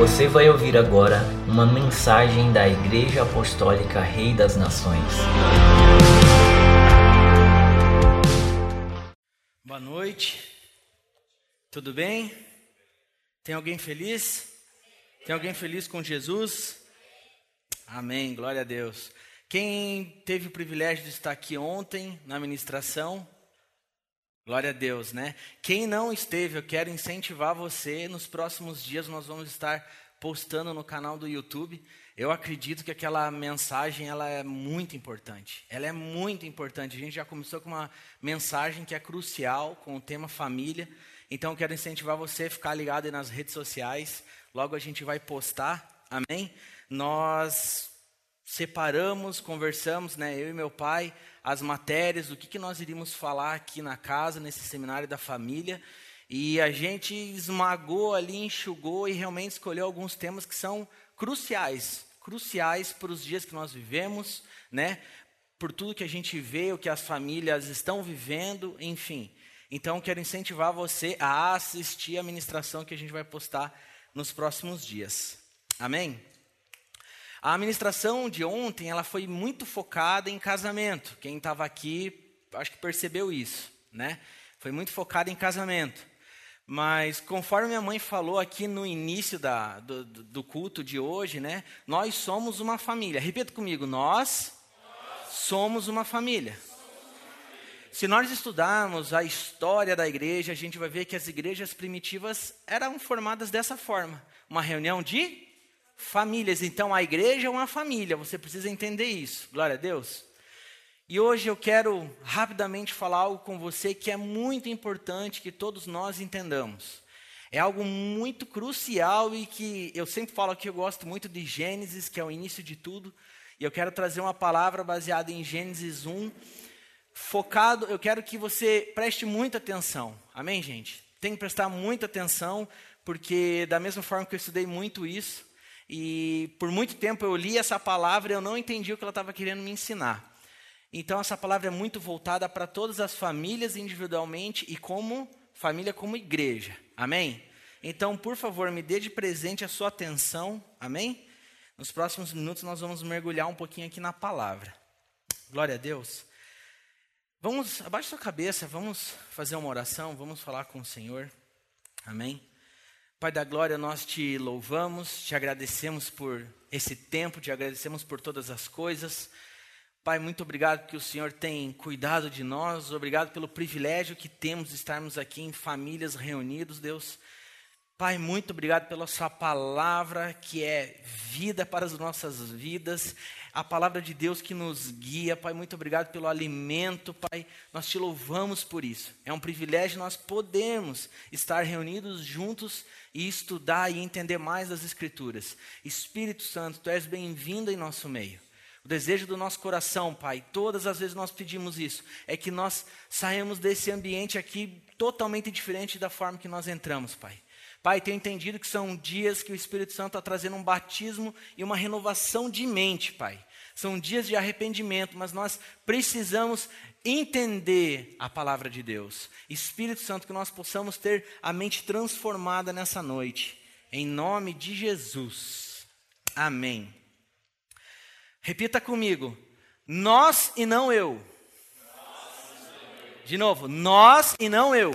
Você vai ouvir agora uma mensagem da Igreja Apostólica Rei das Nações. Boa noite. Tudo bem? Tem alguém feliz? Tem alguém feliz com Jesus? Amém. Glória a Deus. Quem teve o privilégio de estar aqui ontem na ministração? Glória a Deus, né? Quem não esteve, eu quero incentivar você. Nos próximos dias nós vamos estar postando no canal do YouTube. Eu acredito que aquela mensagem ela é muito importante. Ela é muito importante. A gente já começou com uma mensagem que é crucial com o tema família. Então eu quero incentivar você a ficar ligado aí nas redes sociais. Logo a gente vai postar. Amém? Nós separamos, conversamos, né, eu e meu pai, as matérias, do que, que nós iríamos falar aqui na casa, nesse seminário da família. E a gente esmagou ali, enxugou e realmente escolheu alguns temas que são cruciais, cruciais para os dias que nós vivemos, né? Por tudo que a gente vê, o que as famílias estão vivendo, enfim. Então, quero incentivar você a assistir a ministração que a gente vai postar nos próximos dias. Amém? A administração de ontem, ela foi muito focada em casamento. Quem estava aqui, acho que percebeu isso, né? Foi muito focada em casamento. Mas conforme minha mãe falou aqui no início da, do, do, culto de hoje, né? Nós somos uma família. Repita comigo, nós, nós somos uma família. Se nós estudarmos a história da igreja, a gente vai ver que as igrejas primitivas eram formadas dessa forma. Uma reunião de famílias. Então a igreja é uma família, você precisa entender isso. Glória a Deus. E hoje eu quero rapidamente falar algo com você que é muito importante que todos nós entendamos. É algo muito crucial e que eu sempre falo que eu gosto muito de Gênesis, que é o início de tudo. E eu quero trazer uma palavra baseada em Gênesis 1, focado, eu quero que você preste muita atenção. Amém, gente? Tem que prestar muita atenção, porque da mesma forma que eu estudei muito isso, e por muito tempo eu li essa palavra e eu não entendi o que ela estava querendo me ensinar. Então essa palavra é muito voltada para todas as famílias individualmente e como família como igreja. Amém? Então, por favor, me dê de presente a sua atenção. Amém? Nos próximos minutos nós vamos mergulhar um pouquinho aqui na palavra. Glória a Deus. Vamos, abaixe sua cabeça, vamos fazer uma oração, vamos falar com o Senhor. Amém? Pai da glória, nós te louvamos, te agradecemos por esse tempo, te agradecemos por todas as coisas. Pai, muito obrigado que o Senhor tem cuidado de nós, obrigado pelo privilégio que temos de estarmos aqui em famílias reunidos, Deus. Pai, muito obrigado pela Sua palavra que é vida para as nossas vidas, a palavra de Deus que nos guia. Pai, muito obrigado pelo alimento, Pai. Nós te louvamos por isso. É um privilégio nós podemos estar reunidos juntos e estudar e entender mais das Escrituras. Espírito Santo, Tu és bem-vindo em nosso meio. O desejo do nosso coração, Pai, todas as vezes nós pedimos isso, é que nós saímos desse ambiente aqui totalmente diferente da forma que nós entramos, Pai. Pai, tenho entendido que são dias que o Espírito Santo está trazendo um batismo e uma renovação de mente, Pai. São dias de arrependimento, mas nós precisamos entender a palavra de Deus. Espírito Santo, que nós possamos ter a mente transformada nessa noite. Em nome de Jesus. Amém. Repita comigo. Nós e não eu. De novo, nós e não eu.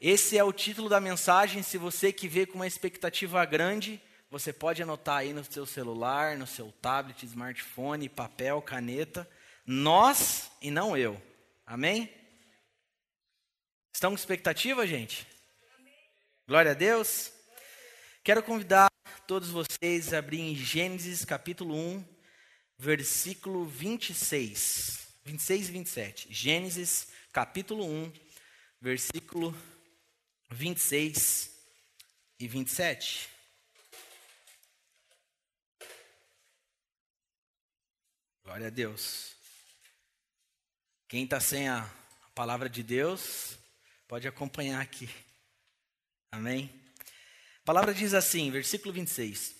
Esse é o título da mensagem. Se você que vê com uma expectativa grande, você pode anotar aí no seu celular, no seu tablet, smartphone, papel, caneta. Nós e não eu. Amém? Estão com expectativa, gente? Glória a Deus. Quero convidar todos vocês a abrir em Gênesis capítulo 1, versículo 26. 26 e 27. Gênesis capítulo 1, versículo 26 e 27. Glória a Deus. Quem está sem a palavra de Deus, pode acompanhar aqui. Amém? A palavra diz assim, versículo 26.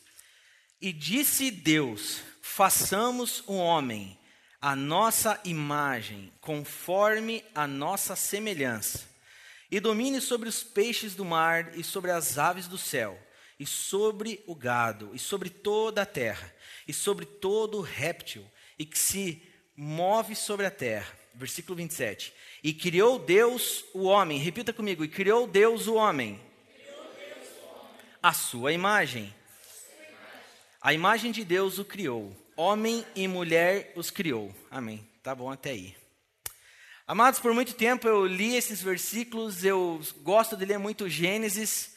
E disse Deus: façamos um homem, a nossa imagem, conforme a nossa semelhança e domine sobre os peixes do mar e sobre as aves do céu, e sobre o gado, e sobre toda a terra, e sobre todo réptil, e que se move sobre a terra. Versículo 27. E criou Deus o homem, repita comigo, e criou Deus o homem, a sua imagem. A imagem de Deus o criou, homem e mulher os criou. Amém. Tá bom até aí. Amados, por muito tempo eu li esses versículos, eu gosto de ler muito Gênesis,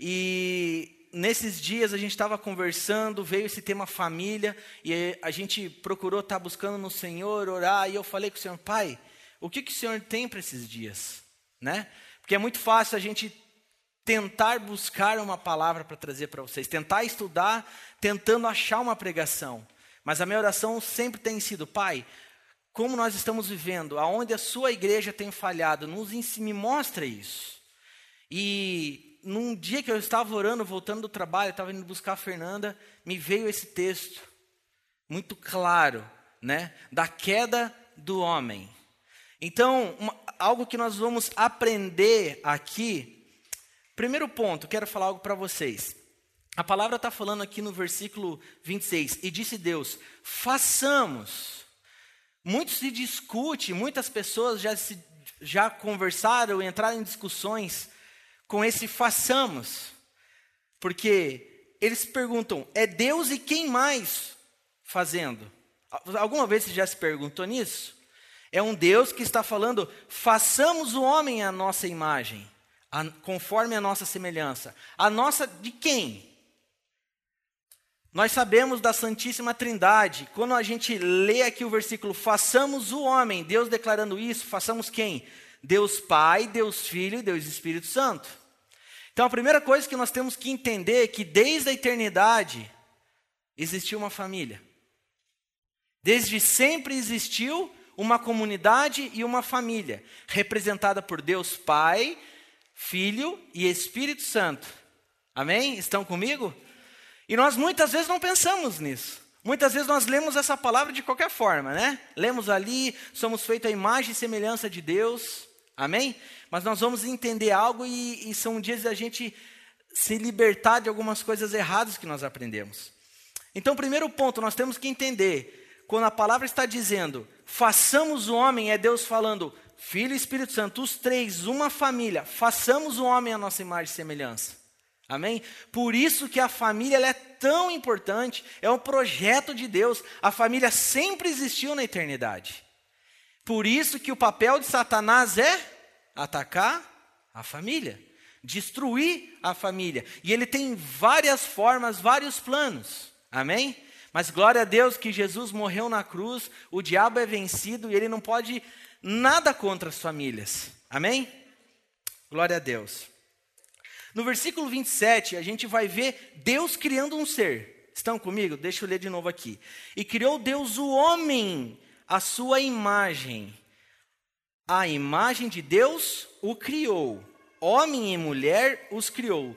e nesses dias a gente estava conversando, veio esse tema família, e a gente procurou estar tá buscando no Senhor, orar, e eu falei com o Senhor, Pai, o que, que o Senhor tem para esses dias? Né? Porque é muito fácil a gente tentar buscar uma palavra para trazer para vocês, tentar estudar, tentando achar uma pregação. Mas a minha oração sempre tem sido, Pai, como nós estamos vivendo, aonde a sua igreja tem falhado, nos me mostra isso. E num dia que eu estava orando, voltando do trabalho, estava indo buscar a Fernanda, me veio esse texto muito claro, né, da queda do homem. Então, uma, algo que nós vamos aprender aqui. Primeiro ponto, quero falar algo para vocês. A palavra está falando aqui no versículo 26, e disse Deus: façamos muito se discute, muitas pessoas já, se, já conversaram, entraram em discussões com esse façamos. Porque eles perguntam, é Deus e quem mais fazendo? Alguma vez você já se perguntou nisso? É um Deus que está falando, façamos o homem à nossa imagem, a, conforme a nossa semelhança. A nossa de quem? Nós sabemos da Santíssima Trindade. Quando a gente lê aqui o versículo, façamos o homem, Deus declarando isso, façamos quem? Deus Pai, Deus Filho e Deus Espírito Santo. Então a primeira coisa que nós temos que entender é que desde a eternidade existiu uma família. Desde sempre existiu uma comunidade e uma família, representada por Deus Pai, Filho e Espírito Santo. Amém? Estão comigo? E nós muitas vezes não pensamos nisso. Muitas vezes nós lemos essa palavra de qualquer forma, né? Lemos ali, somos feitos à imagem e semelhança de Deus, amém? Mas nós vamos entender algo e, e são dias da gente se libertar de algumas coisas erradas que nós aprendemos. Então, primeiro ponto, nós temos que entender, quando a palavra está dizendo, façamos o homem, é Deus falando, Filho e Espírito Santo, os três, uma família, façamos o homem à nossa imagem e semelhança. Amém? Por isso que a família é tão importante, é um projeto de Deus. A família sempre existiu na eternidade. Por isso que o papel de Satanás é atacar a família, destruir a família. E ele tem várias formas, vários planos. Amém? Mas glória a Deus que Jesus morreu na cruz, o diabo é vencido e ele não pode nada contra as famílias. Amém? Glória a Deus. No versículo 27, a gente vai ver Deus criando um ser. Estão comigo? Deixa eu ler de novo aqui. E criou Deus o homem, a sua imagem. A imagem de Deus o criou. Homem e mulher os criou.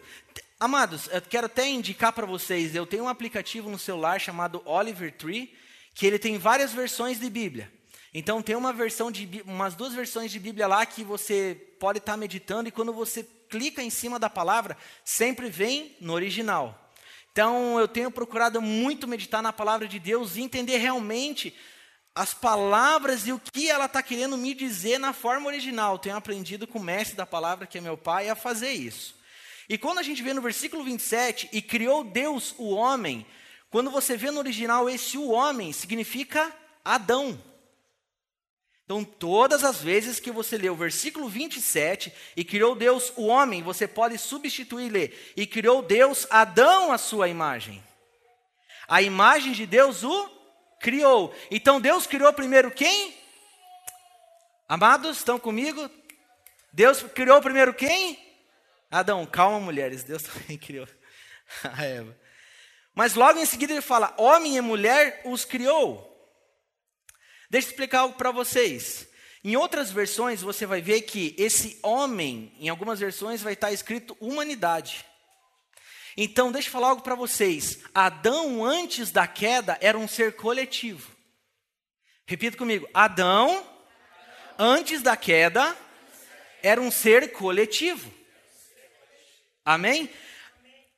Amados, eu quero até indicar para vocês, eu tenho um aplicativo no celular chamado Oliver Tree, que ele tem várias versões de Bíblia. Então tem uma versão de umas duas versões de Bíblia lá que você pode estar tá meditando e quando você clica em cima da palavra, sempre vem no original. Então, eu tenho procurado muito meditar na palavra de Deus e entender realmente as palavras e o que ela está querendo me dizer na forma original. Tenho aprendido com o mestre da palavra, que é meu pai, a fazer isso. E quando a gente vê no versículo 27, e criou Deus o homem, quando você vê no original esse o homem, significa Adão. Então, todas as vezes que você lê o versículo 27, e criou Deus o homem, você pode substituir e ler, e criou Deus Adão à sua imagem. A imagem de Deus o criou. Então, Deus criou primeiro quem? Amados, estão comigo? Deus criou primeiro quem? Adão. Calma, mulheres, Deus também criou a Eva. Mas logo em seguida ele fala: homem e mulher os criou. Deixa eu explicar algo para vocês. Em outras versões, você vai ver que esse homem, em algumas versões, vai estar escrito humanidade. Então, deixa eu falar algo para vocês. Adão, antes da queda, era um ser coletivo. Repita comigo. Adão, antes da queda, era um ser coletivo. Amém?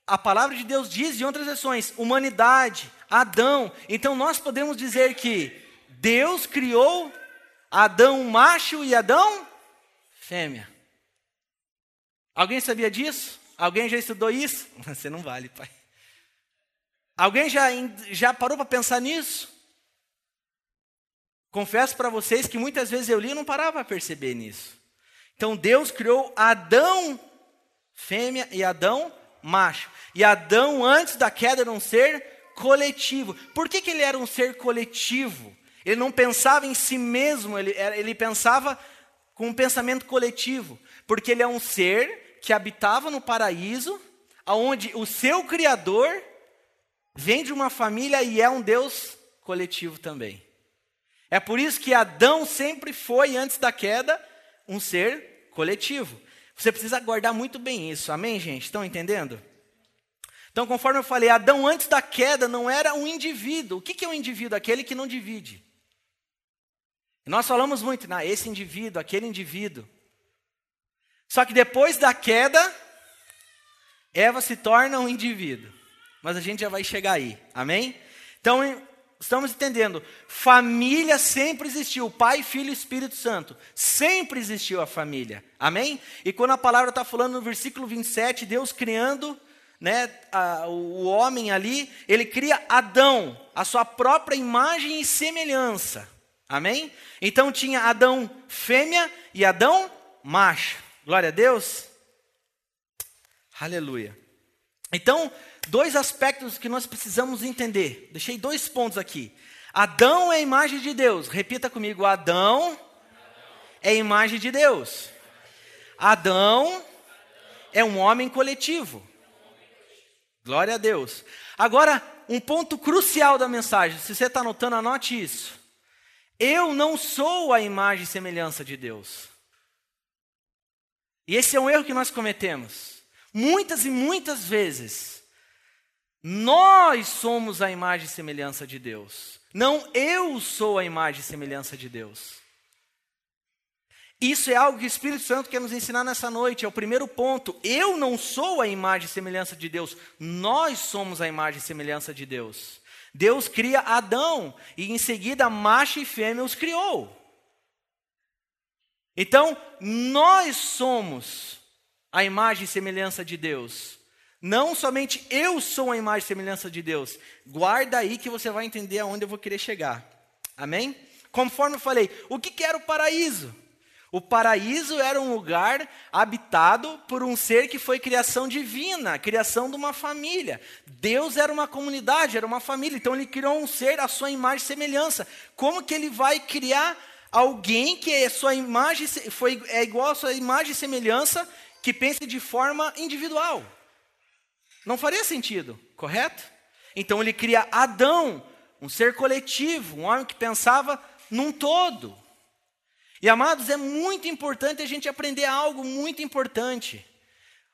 a palavra de Deus diz em outras versões, humanidade, Adão. Então nós podemos dizer que Deus criou Adão macho e Adão fêmea. Alguém sabia disso? Alguém já estudou isso? Você não vale, pai. Alguém já, já parou para pensar nisso? Confesso para vocês que muitas vezes eu li e não parava para perceber nisso. Então Deus criou Adão fêmea e Adão macho. E Adão, antes da queda, era um ser coletivo. Por que, que ele era um ser coletivo? Ele não pensava em si mesmo, ele, ele pensava com um pensamento coletivo. Porque ele é um ser que habitava no paraíso, onde o seu Criador vem de uma família e é um Deus coletivo também. É por isso que Adão sempre foi, antes da queda, um ser coletivo. Você precisa guardar muito bem isso, amém, gente? Estão entendendo? Então, conforme eu falei, Adão antes da queda não era um indivíduo. O que é um indivíduo? Aquele que não divide. Nós falamos muito, nah, esse indivíduo, aquele indivíduo. Só que depois da queda, Eva se torna um indivíduo. Mas a gente já vai chegar aí, amém? Então, estamos entendendo. Família sempre existiu. Pai, Filho e Espírito Santo. Sempre existiu a família. Amém? E quando a palavra está falando no versículo 27, Deus criando né, a, o homem ali, ele cria Adão, a sua própria imagem e semelhança. Amém? Então tinha Adão fêmea e Adão macho. Glória a Deus. Aleluia. Então, dois aspectos que nós precisamos entender. Deixei dois pontos aqui. Adão é a imagem de Deus. Repita comigo: Adão é a imagem de Deus. Adão é um homem coletivo. Glória a Deus. Agora, um ponto crucial da mensagem. Se você está anotando, anote isso. Eu não sou a imagem e semelhança de Deus. E esse é um erro que nós cometemos. Muitas e muitas vezes nós somos a imagem e semelhança de Deus. Não eu sou a imagem e semelhança de Deus. Isso é algo que o Espírito Santo quer nos ensinar nessa noite. É o primeiro ponto. Eu não sou a imagem e semelhança de Deus. Nós somos a imagem e semelhança de Deus. Deus cria Adão e em seguida macho e fêmea os criou. Então, nós somos a imagem e semelhança de Deus. Não somente eu sou a imagem e semelhança de Deus. Guarda aí que você vai entender aonde eu vou querer chegar. Amém? Conforme eu falei, o que, que era o paraíso? O paraíso era um lugar habitado por um ser que foi criação divina, criação de uma família. Deus era uma comunidade, era uma família. Então ele criou um ser à sua imagem e semelhança. Como que ele vai criar alguém que é sua imagem foi é igual à sua imagem e semelhança, que pense de forma individual? Não faria sentido, correto? Então ele cria Adão, um ser coletivo, um homem que pensava num todo. E amados, é muito importante a gente aprender algo muito importante.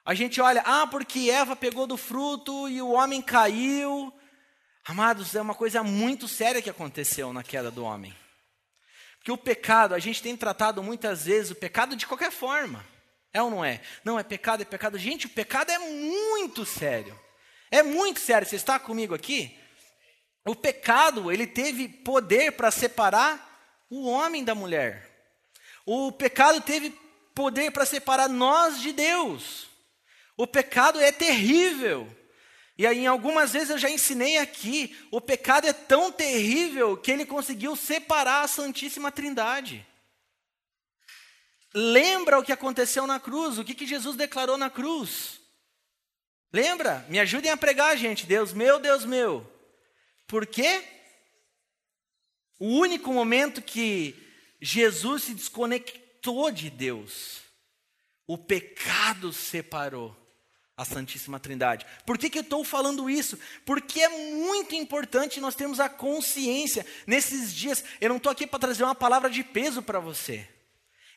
A gente olha, ah, porque Eva pegou do fruto e o homem caiu. Amados, é uma coisa muito séria que aconteceu na queda do homem. Porque o pecado, a gente tem tratado muitas vezes o pecado de qualquer forma. É ou não é? Não, é pecado, é pecado. Gente, o pecado é muito sério. É muito sério. Você está comigo aqui? O pecado, ele teve poder para separar o homem da mulher. O pecado teve poder para separar nós de Deus. O pecado é terrível. E aí, algumas vezes eu já ensinei aqui, o pecado é tão terrível que ele conseguiu separar a Santíssima Trindade. Lembra o que aconteceu na cruz, o que, que Jesus declarou na cruz. Lembra? Me ajudem a pregar, gente. Deus meu, Deus meu. Por quê? O único momento que Jesus se desconectou de Deus, o pecado separou a Santíssima Trindade. Por que, que eu estou falando isso? Porque é muito importante nós termos a consciência nesses dias. Eu não estou aqui para trazer uma palavra de peso para você.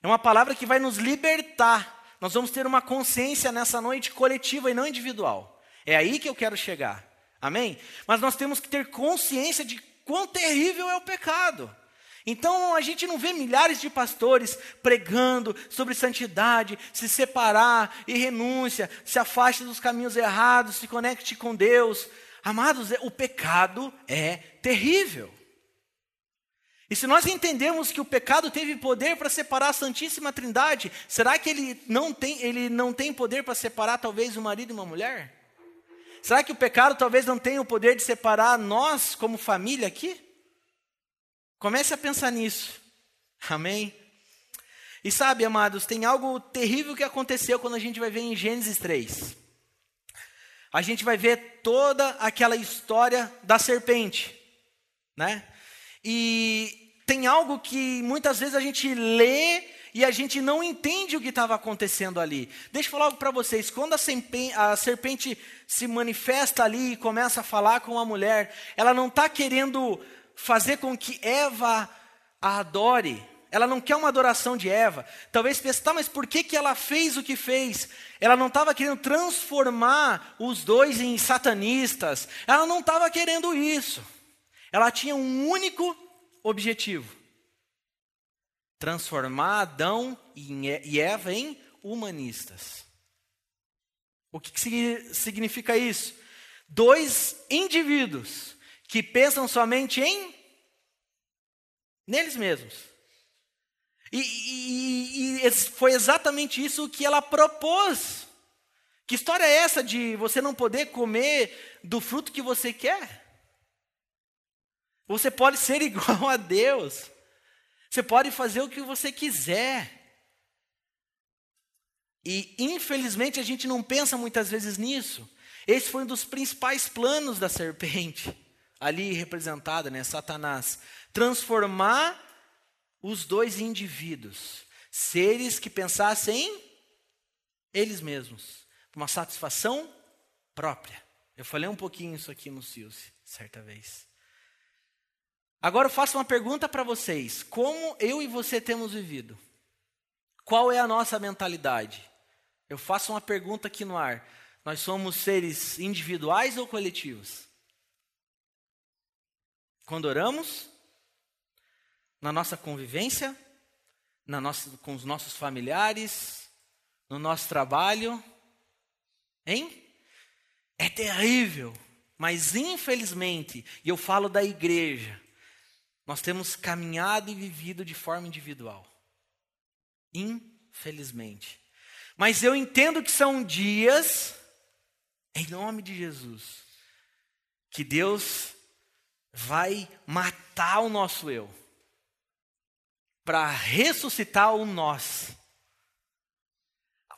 É uma palavra que vai nos libertar. Nós vamos ter uma consciência nessa noite coletiva e não individual. É aí que eu quero chegar. Amém? Mas nós temos que ter consciência de quão terrível é o pecado. Então a gente não vê milhares de pastores pregando sobre santidade, se separar e renúncia, se afaste dos caminhos errados, se conecte com Deus. Amados, o pecado é terrível. E se nós entendemos que o pecado teve poder para separar a Santíssima Trindade, será que ele não tem, ele não tem poder para separar talvez um marido e uma mulher? Será que o pecado talvez não tenha o poder de separar nós como família aqui? Comece a pensar nisso. Amém? E sabe, amados, tem algo terrível que aconteceu quando a gente vai ver em Gênesis 3. A gente vai ver toda aquela história da serpente, né? E tem algo que muitas vezes a gente lê e a gente não entende o que estava acontecendo ali. Deixa eu falar algo para vocês. Quando a serpente, se manifesta ali e começa a falar com a mulher, ela não está querendo fazer com que Eva a adore. Ela não quer uma adoração de Eva. Talvez pense, tá, mas por que, que ela fez o que fez? Ela não estava querendo transformar os dois em satanistas. Ela não estava querendo isso. Ela tinha um único objetivo: transformar Adão e Eva em humanistas. O que, que significa isso? Dois indivíduos que pensam somente em neles mesmos. E, e, e, foi exatamente isso que ela propôs. Que história é essa de você não poder comer do fruto que você quer? Você pode ser igual a Deus. Você pode fazer o que você quiser. E infelizmente a gente não pensa muitas vezes nisso. Esse foi um dos principais planos da serpente ali representada, né, Satanás, transformar os dois indivíduos, seres que pensassem em eles mesmos, uma satisfação própria. Eu falei um pouquinho isso aqui no Silce, certa vez. Agora eu faço uma pergunta para vocês: como eu e você temos vivido? Qual é a nossa mentalidade? Eu faço uma pergunta aqui no ar: nós somos seres individuais ou coletivos? Quando oramos, na nossa convivência, na nossa, com os nossos familiares, no nosso trabalho, hein? É terrível, mas infelizmente, e eu falo da igreja, nós temos caminhado e vivido de forma individual. Infelizmente. Mas eu entendo que são dias, em nome de Jesus, que Deus vai matar o nosso eu para ressuscitar o nós.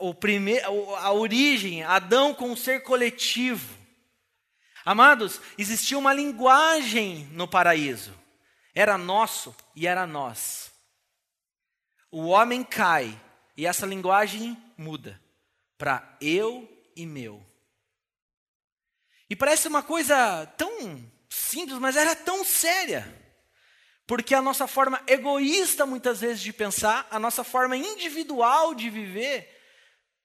O primeiro, a origem, Adão com o ser coletivo. Amados, existia uma linguagem no paraíso. Era nosso e era nós. O homem cai e essa linguagem muda para eu e meu. E parece uma coisa tão simples, mas era tão séria. Porque a nossa forma egoísta, muitas vezes, de pensar, a nossa forma individual de viver,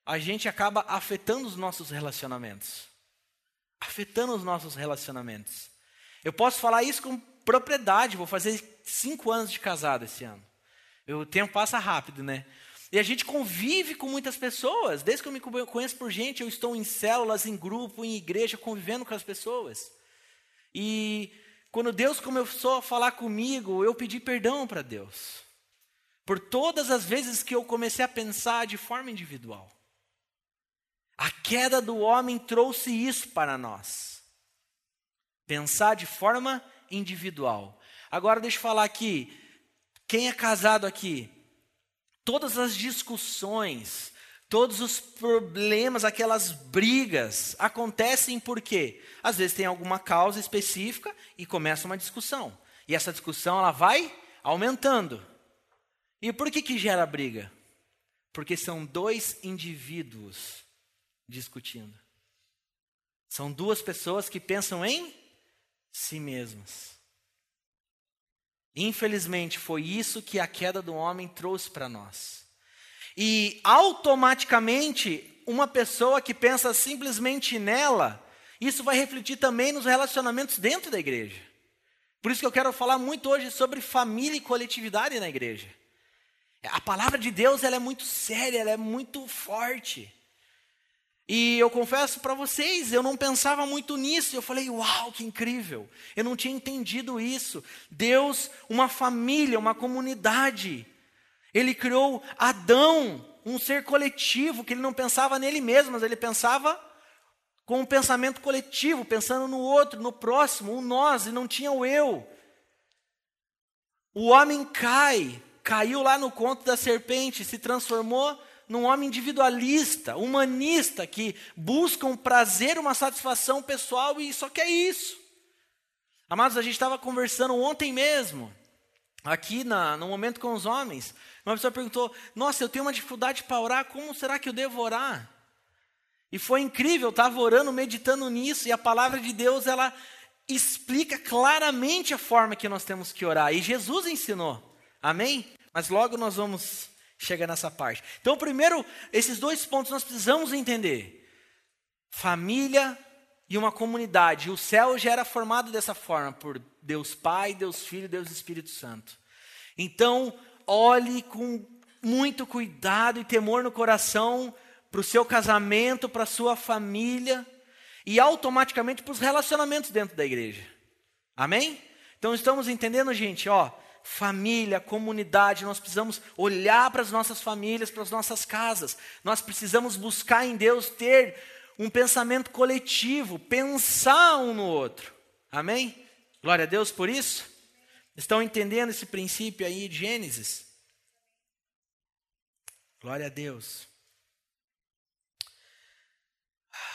a gente acaba afetando os nossos relacionamentos. Afetando os nossos relacionamentos. Eu posso falar isso com propriedade, vou fazer cinco anos de casado esse ano. O tempo passa rápido, né? E a gente convive com muitas pessoas. Desde que eu me conheço por gente, eu estou em células, em grupo, em igreja, convivendo com as pessoas. E quando Deus começou a falar comigo, eu pedi perdão para Deus. Por todas as vezes que eu comecei a pensar de forma individual. A queda do homem trouxe isso para nós. Pensar de forma individual. Agora deixa eu falar aqui. Quem é casado aqui? Todas as discussões, Todos os problemas, aquelas brigas, acontecem por quê? Às vezes tem alguma causa específica e começa uma discussão. E essa discussão ela vai aumentando. E por que, que gera briga? Porque são dois indivíduos discutindo. São duas pessoas que pensam em si mesmas. Infelizmente, foi isso que a queda do homem trouxe para nós. E automaticamente, uma pessoa que pensa simplesmente nela, isso vai refletir também nos relacionamentos dentro da igreja. Por isso que eu quero falar muito hoje sobre família e coletividade na igreja. A palavra de Deus ela é muito séria, ela é muito forte. E eu confesso para vocês, eu não pensava muito nisso. Eu falei, uau, que incrível. Eu não tinha entendido isso. Deus, uma família, uma comunidade. Ele criou Adão, um ser coletivo, que ele não pensava nele mesmo, mas ele pensava com um pensamento coletivo, pensando no outro, no próximo, o nós, e não tinha o eu. O homem cai, caiu lá no conto da serpente, se transformou num homem individualista, humanista, que busca um prazer, uma satisfação pessoal e só quer isso. Amados, a gente estava conversando ontem mesmo, aqui na, no momento com os homens. Uma pessoa perguntou: Nossa, eu tenho uma dificuldade para orar, como será que eu devo orar? E foi incrível, eu estava orando, meditando nisso, e a palavra de Deus, ela explica claramente a forma que nós temos que orar. E Jesus ensinou, amém? Mas logo nós vamos chega nessa parte. Então, primeiro, esses dois pontos nós precisamos entender: família e uma comunidade. O céu já era formado dessa forma, por Deus Pai, Deus Filho, Deus Espírito Santo. Então, olhe com muito cuidado e temor no coração para o seu casamento, para a sua família e automaticamente para os relacionamentos dentro da igreja. Amém? Então estamos entendendo, gente, ó, família, comunidade, nós precisamos olhar para as nossas famílias, para as nossas casas. Nós precisamos buscar em Deus ter um pensamento coletivo, pensar um no outro. Amém? Glória a Deus por isso. Estão entendendo esse princípio aí de Gênesis? Glória a Deus.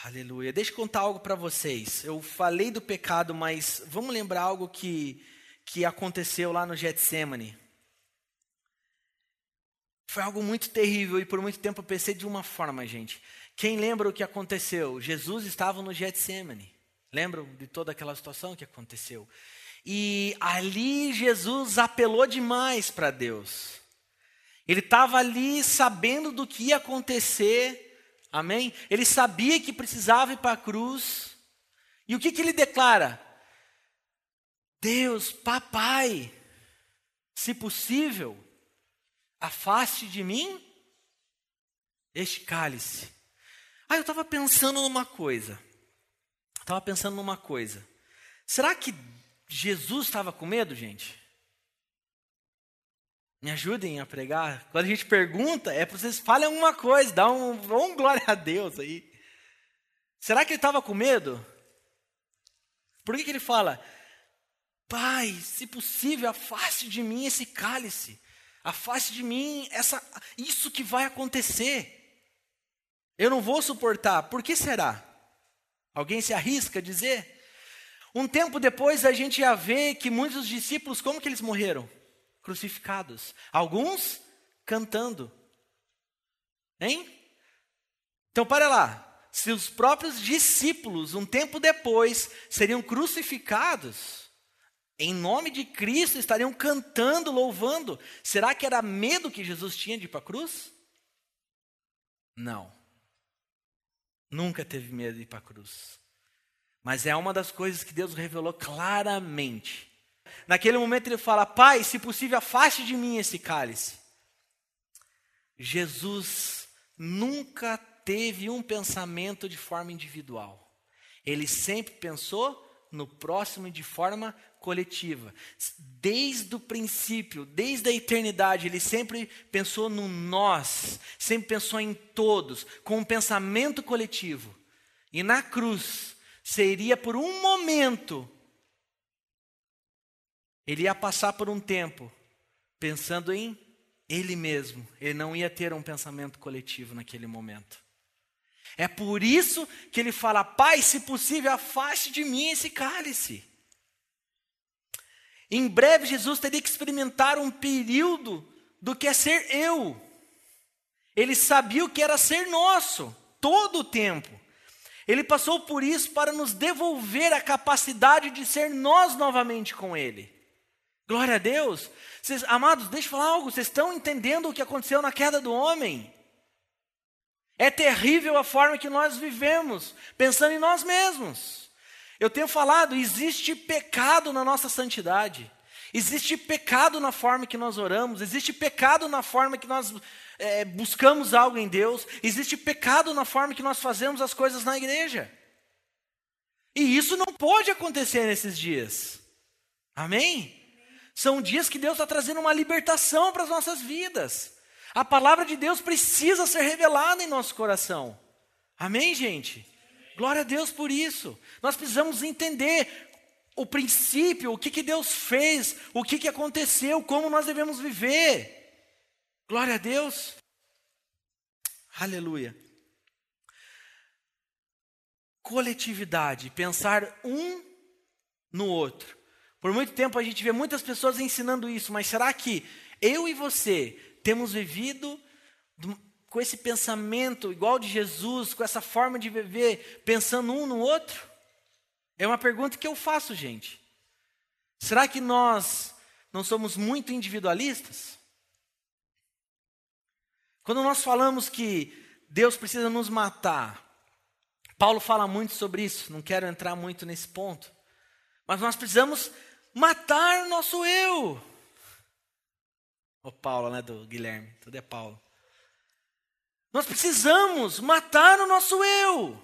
Aleluia. Deixa eu contar algo para vocês. Eu falei do pecado, mas vamos lembrar algo que que aconteceu lá no Getsemane. Foi algo muito terrível e por muito tempo eu pensei de uma forma, gente. Quem lembra o que aconteceu? Jesus estava no Getsemane. Lembram de toda aquela situação que aconteceu? E ali Jesus apelou demais para Deus. Ele estava ali sabendo do que ia acontecer, amém? Ele sabia que precisava ir para a cruz. E o que, que ele declara? Deus, papai, se possível, afaste de mim este cálice. Ah, eu estava pensando numa coisa. Estava pensando numa coisa. Será que Jesus estava com medo, gente? Me ajudem a pregar. Quando a gente pergunta, é para vocês falem alguma coisa, dá um, um glória a Deus aí. Será que ele estava com medo? Por que, que ele fala? Pai, se possível, afaste de mim esse cálice. Afaste de mim essa, isso que vai acontecer. Eu não vou suportar. Por que será? Alguém se arrisca a dizer? Um tempo depois a gente ia ver que muitos discípulos, como que eles morreram? Crucificados. Alguns cantando. Hein? Então para lá. Se os próprios discípulos, um tempo depois, seriam crucificados, em nome de Cristo estariam cantando, louvando. Será que era medo que Jesus tinha de ir para a cruz? Não. Nunca teve medo de ir para a cruz. Mas é uma das coisas que Deus revelou claramente. Naquele momento ele fala: Pai, se possível, afaste de mim esse cálice. Jesus nunca teve um pensamento de forma individual. Ele sempre pensou no próximo de forma coletiva. Desde o princípio, desde a eternidade, ele sempre pensou no nós, sempre pensou em todos, com um pensamento coletivo. E na cruz, seria por um momento, ele ia passar por um tempo pensando em ele mesmo, ele não ia ter um pensamento coletivo naquele momento. É por isso que ele fala: Pai, se possível, afaste de mim esse cálice. Em breve, Jesus teria que experimentar um período do que é ser eu. Ele sabia o que era ser nosso, todo o tempo. Ele passou por isso para nos devolver a capacidade de ser nós novamente com Ele. Glória a Deus. Vocês, amados, deixa eu falar algo. Vocês estão entendendo o que aconteceu na queda do homem? É terrível a forma que nós vivemos, pensando em nós mesmos. Eu tenho falado, existe pecado na nossa santidade. Existe pecado na forma que nós oramos, existe pecado na forma que nós é, buscamos algo em Deus, existe pecado na forma que nós fazemos as coisas na igreja. E isso não pode acontecer nesses dias. Amém? São dias que Deus está trazendo uma libertação para as nossas vidas. A palavra de Deus precisa ser revelada em nosso coração. Amém, gente? Glória a Deus por isso. Nós precisamos entender o princípio, o que, que Deus fez, o que, que aconteceu, como nós devemos viver. Glória a Deus. Aleluia. Coletividade, pensar um no outro. Por muito tempo a gente vê muitas pessoas ensinando isso, mas será que eu e você temos vivido com esse pensamento igual de Jesus, com essa forma de viver, pensando um no outro? É uma pergunta que eu faço, gente. Será que nós não somos muito individualistas? Quando nós falamos que Deus precisa nos matar, Paulo fala muito sobre isso, não quero entrar muito nesse ponto, mas nós precisamos matar o nosso eu. O Paulo, né, do Guilherme, tudo é Paulo. Nós precisamos matar o nosso eu.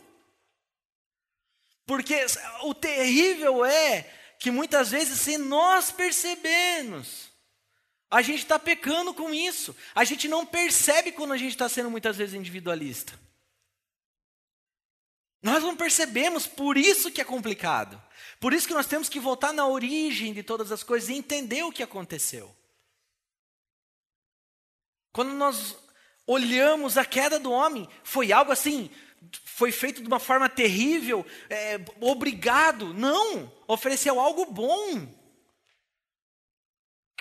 Porque o terrível é que muitas vezes, sem nós percebermos, a gente está pecando com isso. A gente não percebe quando a gente está sendo muitas vezes individualista. Nós não percebemos, por isso que é complicado. Por isso que nós temos que voltar na origem de todas as coisas e entender o que aconteceu. Quando nós olhamos a queda do homem, foi algo assim foi feito de uma forma terrível, é, obrigado. Não, ofereceu algo bom.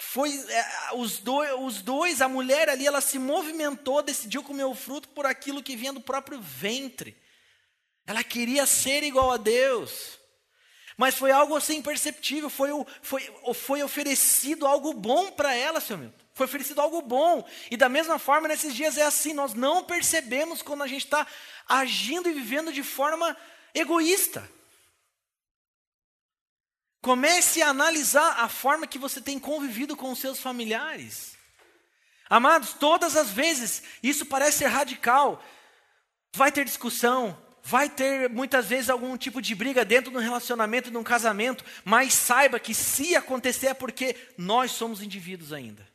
Foi é, os, dois, os dois, a mulher ali, ela se movimentou, decidiu comer o fruto por aquilo que vinha do próprio ventre. Ela queria ser igual a Deus. Mas foi algo assim imperceptível, foi, foi, foi oferecido algo bom para ela, seu Milton. Foi oferecido algo bom. E da mesma forma, nesses dias é assim, nós não percebemos quando a gente está agindo e vivendo de forma egoísta. Comece a analisar a forma que você tem convivido com os seus familiares. Amados, todas as vezes, isso parece ser radical. Vai ter discussão, vai ter muitas vezes algum tipo de briga dentro de um relacionamento, de um casamento, mas saiba que se acontecer é porque nós somos indivíduos ainda.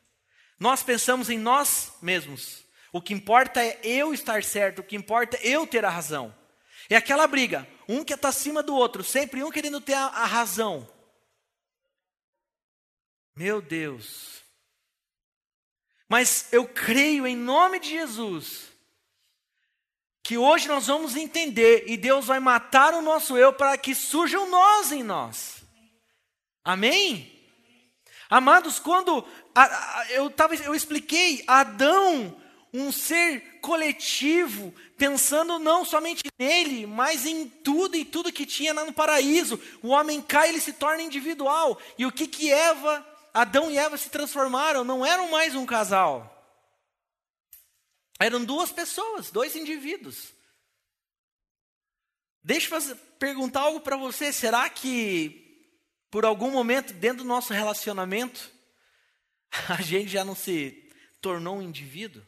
Nós pensamos em nós mesmos. O que importa é eu estar certo, o que importa é eu ter a razão. É aquela briga, um que está acima do outro, sempre um querendo ter a, a razão. Meu Deus. Mas eu creio em nome de Jesus que hoje nós vamos entender e Deus vai matar o nosso eu para que surjam nós em nós. Amém? Amados, quando a, a, eu, tava, eu expliquei, Adão um ser coletivo, pensando não somente nele, mas em tudo e tudo que tinha lá no paraíso. O homem cai, ele se torna individual. E o que que Eva, Adão e Eva se transformaram? Não eram mais um casal. Eram duas pessoas, dois indivíduos. Deixa eu perguntar algo para você. Será que por algum momento dentro do nosso relacionamento a gente já não se tornou um indivíduo?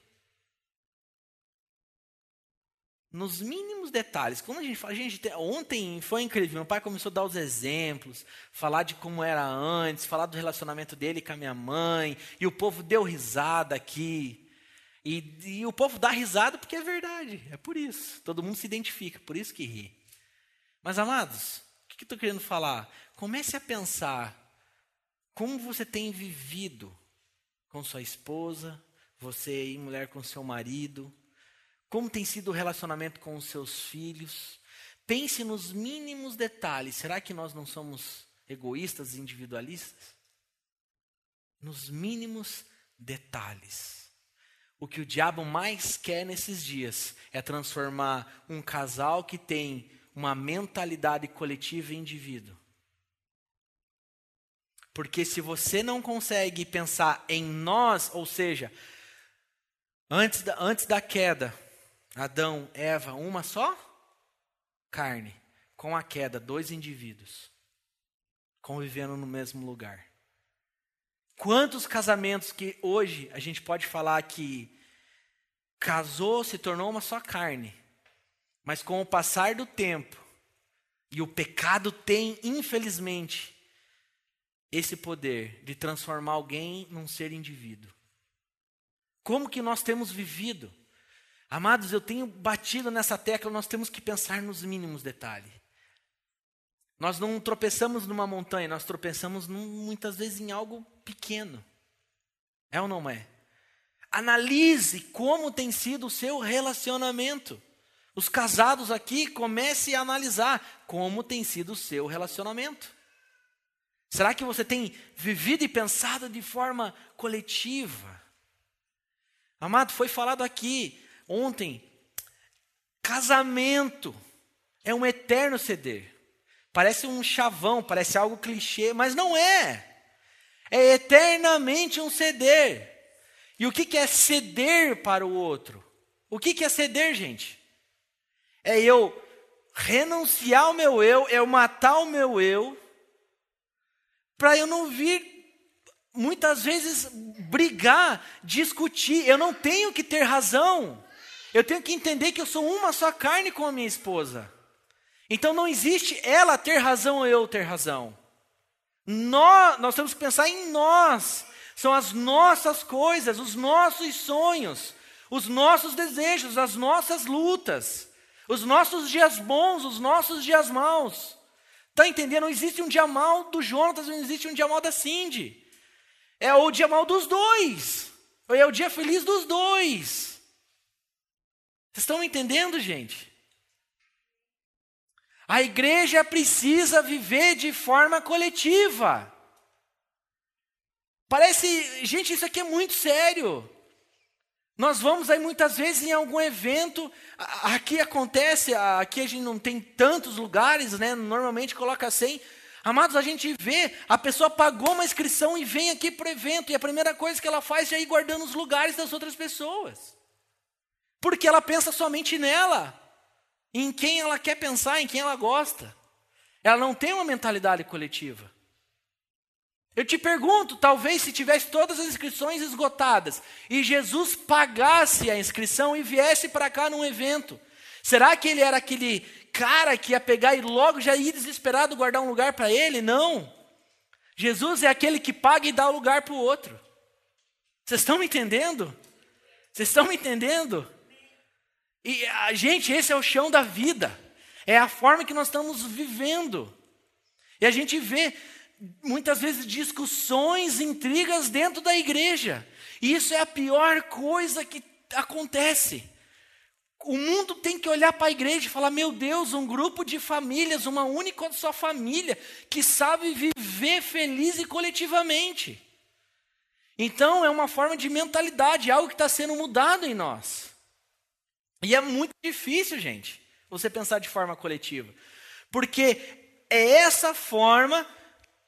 nos mínimos detalhes. Quando a gente fala, gente, ontem foi incrível. Meu pai começou a dar os exemplos, falar de como era antes, falar do relacionamento dele com a minha mãe, e o povo deu risada aqui. E, e o povo dá risada porque é verdade, é por isso. Todo mundo se identifica, por isso que ri. Mas, amados, o que, estou querendo falar? Comece a pensar como você tem vivido com sua esposa, você e mulher com seu marido, como tem sido o relacionamento com os seus filhos? Pense nos mínimos detalhes. Será que nós não somos egoístas e individualistas? Nos mínimos detalhes. O que o diabo mais quer nesses dias é transformar um casal que tem uma mentalidade coletiva e indivíduo. Porque se você não consegue pensar em nós, ou seja, antes da, antes da queda, Adão, Eva, uma só carne. com a queda, dois indivíduos convivendo no mesmo lugar. Quantos casamentos que hoje a gente pode falar que casou, se tornou uma só carne, mas com o passar do tempo, e o pecado tem, infelizmente, esse poder de transformar alguém num ser indivíduo. Como que nós temos vivido? Amados, eu tenho batido nessa tecla, nós temos que pensar nos mínimos detalhes. Nós não tropeçamos numa montanha, nós tropeçamos num, muitas vezes em algo pequeno. É ou não é? Analise como tem sido o seu relacionamento. Os casados aqui, comece a analisar como tem sido o seu relacionamento. Será que você tem vivido e pensado de forma coletiva? Amado, foi falado aqui, ontem, casamento é um eterno ceder. Parece um chavão, parece algo clichê, mas não é. É eternamente um ceder. E o que, é ceder para o outro? O que, é ceder, gente? É eu renunciar ao meu eu, é eu matar o meu eu, para eu não vir muitas vezes brigar, discutir. Eu não tenho que ter razão. Eu tenho que entender que eu sou uma só carne com a minha esposa. Então não existe ela ter razão ou eu ter razão. Nós, nós temos que pensar em nós. São as nossas coisas, os nossos sonhos, os nossos desejos, as nossas lutas, os nossos dias bons, os nossos dias maus. Está entendendo? Não existe um dia mal do Jonatas, não existe um dia mal da Cindy. É o dia mal dos dois. É o dia feliz dos dois. Vocês estão entendendo, gente? A igreja precisa viver de forma coletiva. Parece, gente, isso aqui é muito sério. Nós vamos aí muitas vezes em algum evento, aqui acontece, aqui a gente não tem tantos lugares, né? Normalmente coloca 100. Amados, a gente vê, a pessoa pagou uma inscrição e vem aqui para o evento, e a primeira coisa que ela faz é ir guardando os lugares das outras pessoas. Porque ela pensa somente nela, em quem ela quer pensar, em quem ela gosta. Ela não tem uma mentalidade coletiva. Eu te pergunto, talvez se tivesse todas as inscrições esgotadas e Jesus pagasse a inscrição e viesse para cá num evento, será que ele era aquele cara que ia pegar e logo já ia desesperado guardar um lugar para ele? Não. Jesus é aquele que paga e dá o lugar para o outro. Vocês estão me entendendo? Vocês estão me entendendo? E a gente, esse é o chão da vida. É a forma que nós estamos vivendo. E a gente vê muitas vezes discussões, intrigas dentro da igreja. E isso é a pior coisa que acontece. O mundo tem que olhar para a igreja e falar: meu Deus, um grupo de famílias, uma única só família, que sabe viver feliz e coletivamente. Então, é uma forma de mentalidade, algo que está sendo mudado em nós. E é muito difícil, gente, você pensar de forma coletiva. Porque é essa forma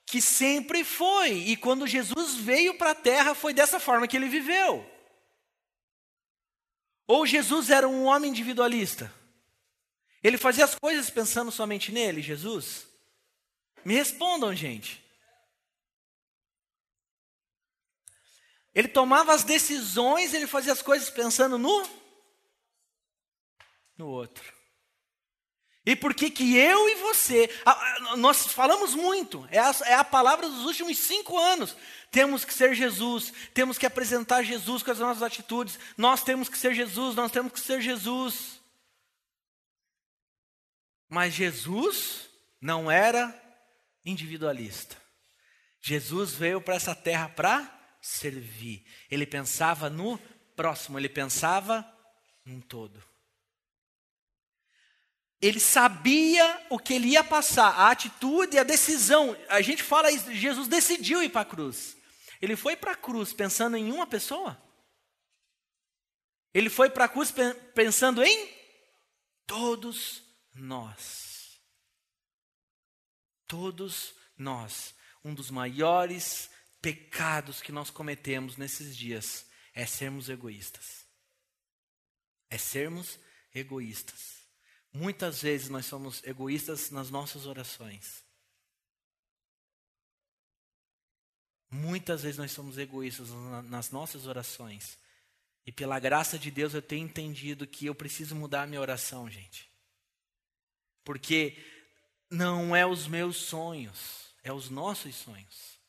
que sempre foi. E quando Jesus veio para a terra, foi dessa forma que ele viveu. Ou Jesus era um homem individualista? Ele fazia as coisas pensando somente nele, Jesus? Me respondam, gente. Ele tomava as decisões, ele fazia as coisas pensando no no outro. E por que que eu e você, nós falamos muito, é a, é a palavra dos últimos cinco anos. Temos que ser Jesus, temos que apresentar Jesus com as nossas atitudes, nós temos que ser Jesus, nós temos que ser Jesus. Mas Jesus não era individualista. Jesus veio para essa terra para servir. Ele pensava no próximo, ele pensava num todo ele sabia o que ele ia passar, a atitude, a decisão. A gente fala isso, Jesus decidiu ir para a cruz. Ele foi para a cruz pensando em uma pessoa? Ele foi para a cruz pensando em todos nós. Todos nós. Um dos maiores pecados que nós cometemos nesses dias é sermos egoístas. É sermos egoístas. Muitas vezes nós somos egoístas nas nossas orações. Muitas vezes nós somos egoístas nas nossas orações. E pela graça de Deus eu tenho entendido que eu preciso mudar a minha oração, gente. Porque não é os meus sonhos, é os nossos sonhos.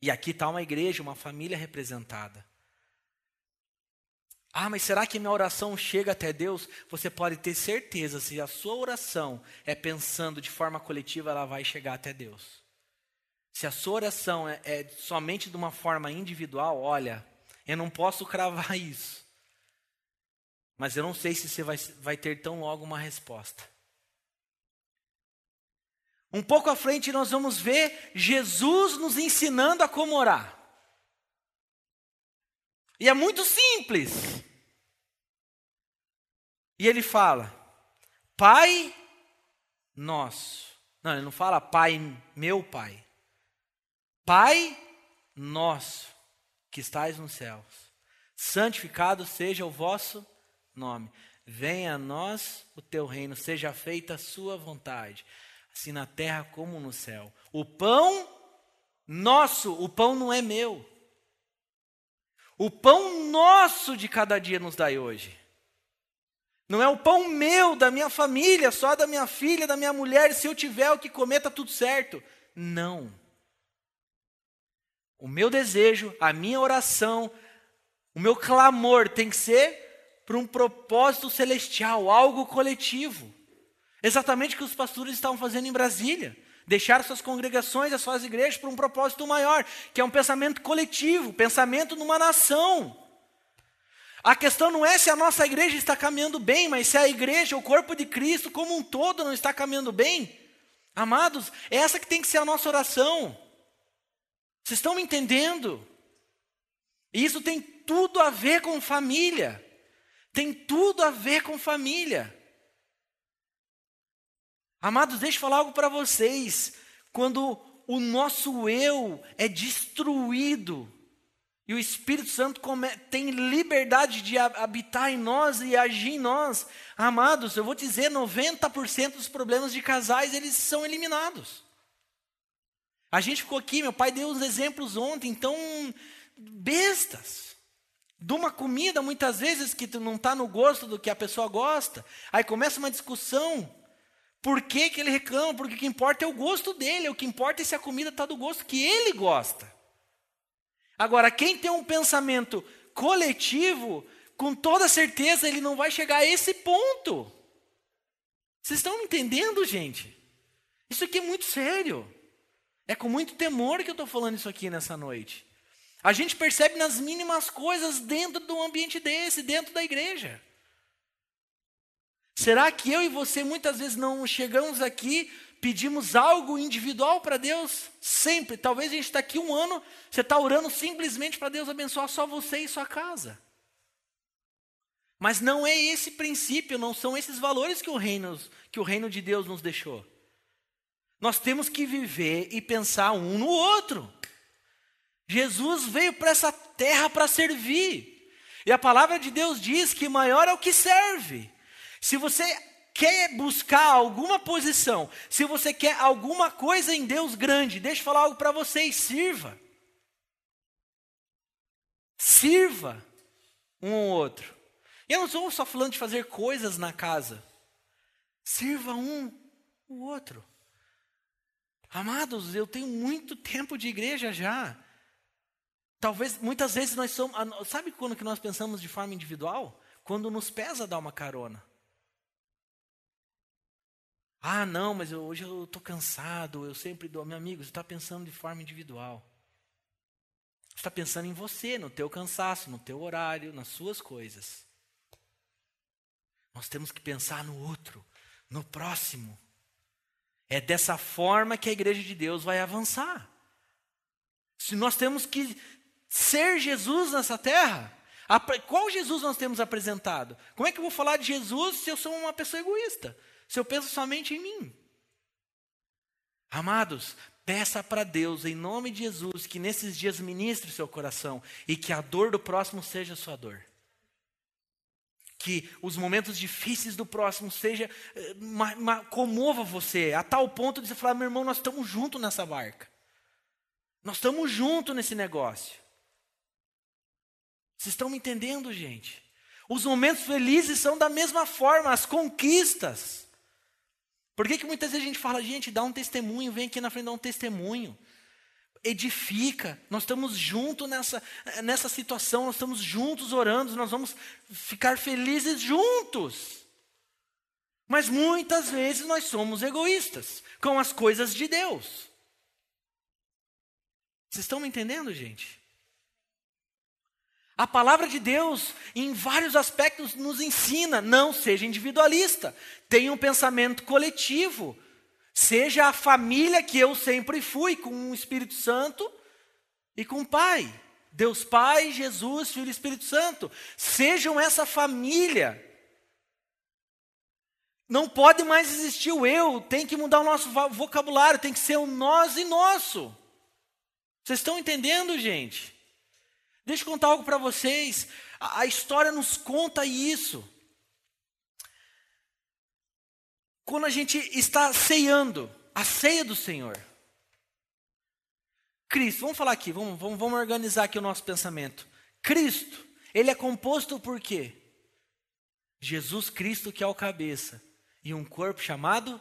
E aqui está uma igreja, uma família representada. Ah, mas será que minha oração chega até Deus? Você pode ter certeza, se a sua oração é pensando de forma coletiva, ela vai chegar até Deus. Se a sua oração é, é somente de uma forma individual, olha, eu não posso cravar isso. Mas eu não sei se você vai, vai ter tão logo uma resposta. Um pouco à frente nós vamos ver Jesus nos ensinando a como orar. E é muito simples. E ele fala: Pai nosso. Não, ele não fala Pai, meu Pai. Pai nosso que estais nos céus, santificado seja o vosso nome. Venha a nós o teu reino, seja feita a sua vontade, assim na terra como no céu. O pão nosso, o pão não é meu. O pão nosso de cada dia nos dai hoje. Não é o pão meu, da minha família, só da minha filha, da minha mulher, se eu tiver o que comer, está tudo certo. Não. O meu desejo, a minha oração, o meu clamor tem que ser para um propósito celestial, algo coletivo. Exatamente o que os pastores estavam fazendo em Brasília. Deixar suas congregações, as suas igrejas para um propósito maior, que é um pensamento coletivo, pensamento numa nação. A questão não é se a nossa igreja está caminhando bem, mas se a igreja, o corpo de Cristo como um todo não está caminhando bem. Amados, é essa que tem que ser a nossa oração. Vocês estão me entendendo? E isso tem tudo a ver com família. Tem tudo a ver com família. Amados, deixa eu falar algo para vocês. Quando o nosso eu é destruído e o Espírito Santo tem liberdade de habitar em nós e agir em nós, amados, eu vou dizer, 90% dos problemas de casais eles são eliminados. A gente ficou aqui, meu pai deu uns exemplos ontem, então bestas. De uma comida, muitas vezes, que não está no gosto do que a pessoa gosta. Aí começa uma discussão. Por que, que ele reclama? Porque o que importa é o gosto dele. O que importa é se a comida está do gosto que ele gosta. Agora, quem tem um pensamento coletivo, com toda certeza ele não vai chegar a esse ponto. Vocês estão entendendo, gente? Isso aqui é muito sério. É com muito temor que eu estou falando isso aqui nessa noite. A gente percebe nas mínimas coisas dentro de um ambiente desse, dentro da igreja. Será que eu e você muitas vezes não chegamos aqui, pedimos algo individual para Deus? Sempre. Talvez a gente está aqui um ano, você está orando simplesmente para Deus abençoar só você e sua casa. Mas não é esse princípio, não são esses valores que o reino, que o reino de Deus nos deixou. Nós temos que viver e pensar um no outro. Jesus veio para essa terra para servir. E a palavra de Deus diz que maior é o que serve. Se você quer buscar alguma posição, se você quer alguma coisa em Deus grande, deixa eu falar algo para vocês: sirva. Sirva um ao outro. Eu não estou só falando de fazer coisas na casa. Sirva um o outro. Amados, eu tenho muito tempo de igreja já. Talvez, muitas vezes nós somos. Sabe quando que nós pensamos de forma individual? Quando nos pesa dar uma carona. Ah, não, mas eu, hoje eu estou cansado, eu sempre dou. Meu amigo, você está pensando de forma individual. Você está pensando em você, no teu cansaço, no teu horário, nas suas coisas. Nós temos que pensar no outro, no próximo. É dessa forma que a igreja de Deus vai avançar. Se nós temos que ser Jesus nessa terra, qual Jesus nós temos apresentado? Como é que eu vou falar de Jesus se eu sou uma pessoa egoísta? Se eu penso somente em mim? Amados, peça para Deus, em nome de Jesus, que nesses dias ministre seu coração e que a dor do próximo seja sua dor. Que os momentos difíceis do próximo seja eh, ma, ma, comova você a tal ponto de você falar, meu irmão, nós estamos juntos nessa barca. Nós estamos juntos nesse negócio. Vocês estão me entendendo, gente? Os momentos felizes são da mesma forma, as conquistas. Por que, que muitas vezes a gente fala, gente, dá um testemunho, vem aqui na frente dar um testemunho edifica. Nós estamos juntos nessa, nessa situação, nós estamos juntos orando, nós vamos ficar felizes juntos. Mas muitas vezes nós somos egoístas com as coisas de Deus. Vocês estão me entendendo, gente? A palavra de Deus, em vários aspectos, nos ensina: não seja individualista, tenha um pensamento coletivo. Seja a família que eu sempre fui, com o Espírito Santo e com o Pai. Deus Pai, Jesus, Filho e Espírito Santo. Sejam essa família. Não pode mais existir o eu, tem que mudar o nosso vocabulário, tem que ser o nós e nosso. Vocês estão entendendo, gente? Deixa eu contar algo para vocês. A, a história nos conta isso. quando a gente está ceando, a ceia do Senhor. Cristo, vamos falar aqui, vamos, vamos, vamos organizar aqui o nosso pensamento. Cristo, ele é composto por quê? Jesus Cristo que é o cabeça e um corpo chamado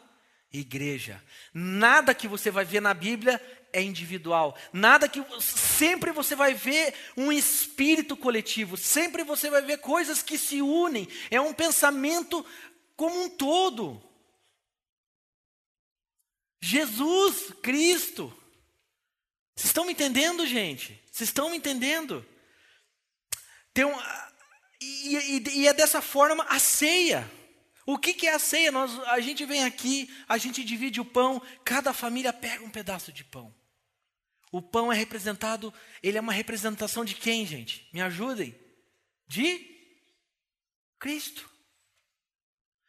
igreja. Nada que você vai ver na Bíblia é individual. Nada que sempre você vai ver um espírito coletivo, sempre você vai ver coisas que se unem. É um pensamento como um todo. Jesus Cristo. Vocês estão me entendendo, gente? Vocês estão me entendendo? Tem um, e, e, e, é dessa forma a ceia. O que, que é a ceia? Nós, a gente vem aqui, a gente divide o pão, cada família pega um pedaço de pão. O pão é representado, ele é uma representação de quem, gente? Me ajudem. De Cristo.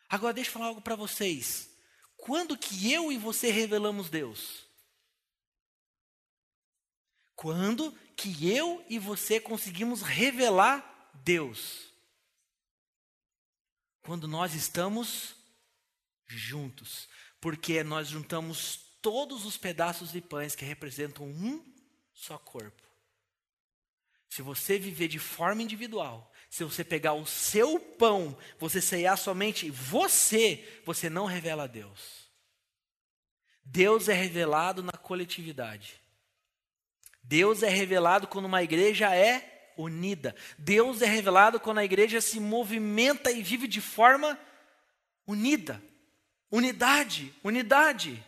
Agora deixa eu falar algo para vocês. Quando que eu e você revelamos Deus? Quando que eu e você conseguimos revelar Deus? Quando nós estamos juntos, porque nós juntamos todos os pedaços de pães que representam um só corpo. Se você viver de forma individual, se você pegar o seu pão, você ceiar somente você, você não revela a Deus. Deus é revelado na coletividade. Deus é revelado quando uma igreja é unida. Deus é revelado quando a igreja se movimenta e vive de forma unida. Unidade, unidade.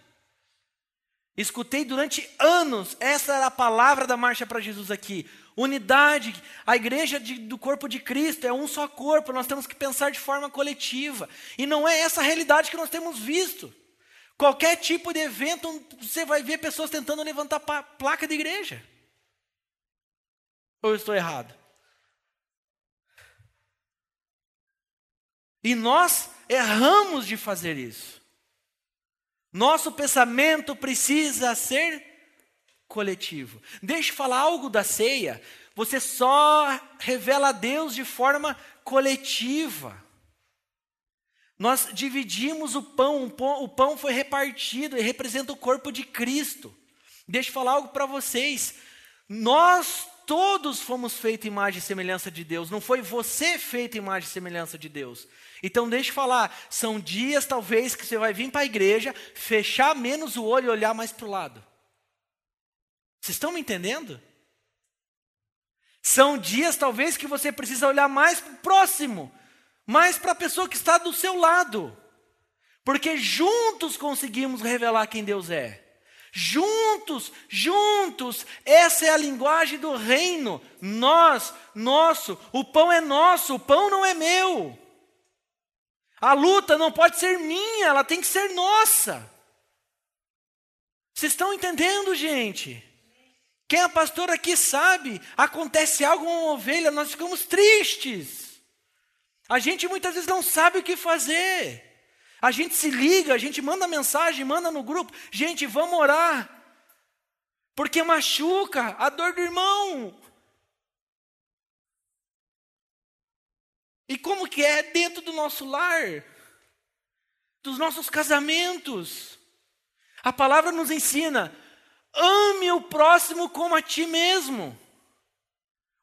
Escutei durante anos, essa era a palavra da marcha para Jesus aqui. Unidade, a igreja de, do corpo de Cristo é um só corpo, nós temos que pensar de forma coletiva. E não é essa a realidade que nós temos visto. Qualquer tipo de evento, você vai ver pessoas tentando levantar placa de igreja. Ou eu estou errado? E nós erramos de fazer isso. Nosso pensamento precisa ser coletivo. Deixa eu falar algo da ceia. Você só revela a Deus de forma coletiva. Nós dividimos o pão, o pão foi repartido e representa o corpo de Cristo. Deixa eu falar algo para vocês. Nós todos fomos feitos imagem e semelhança de Deus, não foi você feito imagem e semelhança de Deus. Então deixa eu falar, são dias talvez que você vai vir para a igreja, fechar menos o olho e olhar mais para o lado. Vocês estão me entendendo? São dias talvez que você precisa olhar mais para o próximo, mas para a pessoa que está do seu lado. Porque juntos conseguimos revelar quem Deus é. Juntos, juntos, essa é a linguagem do reino. Nós, nosso, o pão é nosso, o pão não é meu. A luta não pode ser minha, ela tem que ser nossa. Vocês estão entendendo, gente? Quem é pastor aqui sabe, acontece algo com uma ovelha, nós ficamos tristes. A gente muitas vezes não sabe o que fazer. A gente se liga, a gente manda mensagem, manda no grupo, gente, vamos orar. Porque machuca a dor do irmão. E como que é dentro do nosso lar, dos nossos casamentos. A palavra nos ensina: ame o próximo como a ti mesmo.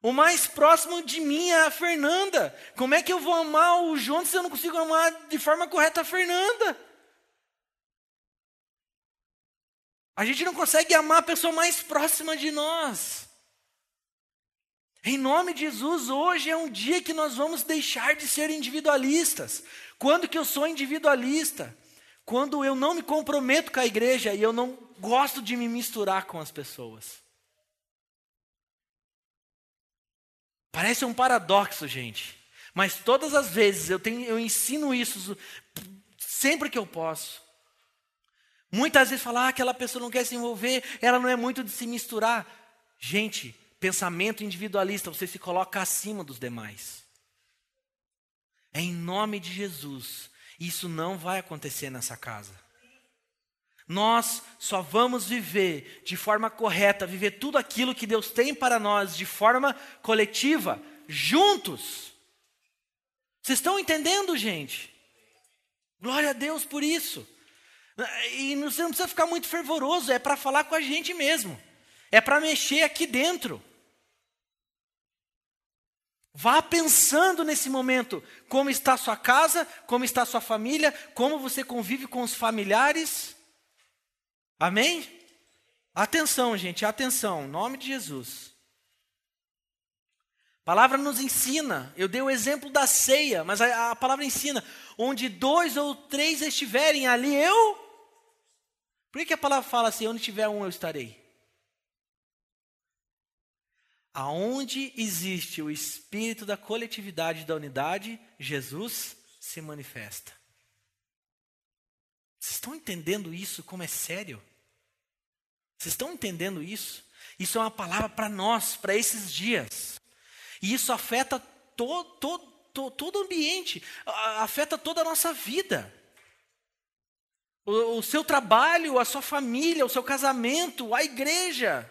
O mais próximo de mim é a Fernanda. Como é que eu vou amar o João se eu não consigo amar de forma correta a Fernanda? A gente não consegue amar a pessoa mais próxima de nós. Em nome de Jesus, hoje é um dia que nós vamos deixar de ser individualistas. Quando que eu sou individualista? Quando eu não me comprometo com a igreja e eu não gosto de me misturar com as pessoas. Parece um paradoxo, gente. Mas todas as vezes eu, tenho, eu ensino isso sempre que eu posso. Muitas vezes falar ah, aquela pessoa não quer se envolver, ela não é muito de se misturar. Gente, pensamento individualista, você se coloca acima dos demais. É em nome de Jesus. Isso não vai acontecer nessa casa. Nós só vamos viver de forma correta, viver tudo aquilo que Deus tem para nós de forma coletiva, juntos. Vocês estão entendendo, gente? Glória a Deus por isso. E você não precisa ficar muito fervoroso, é para falar com a gente mesmo. É para mexer aqui dentro. Vá pensando nesse momento como está a sua casa, como está a sua família, como você convive com os familiares. Amém? Atenção, gente, atenção, em nome de Jesus. A palavra nos ensina, eu dei o exemplo da ceia, mas a, a palavra ensina, onde dois ou três estiverem ali, eu. Por que, a palavra fala assim, onde tiver um eu estarei? Aonde existe o espírito da coletividade da unidade, Jesus se manifesta. Vocês estão entendendo isso como é sério? Vocês estão entendendo isso? Isso é uma palavra para nós, para esses dias. E isso afeta todo, todo, todo, todo o ambiente, afeta toda a nossa vida. O, o seu trabalho, a sua família, o seu casamento, a igreja.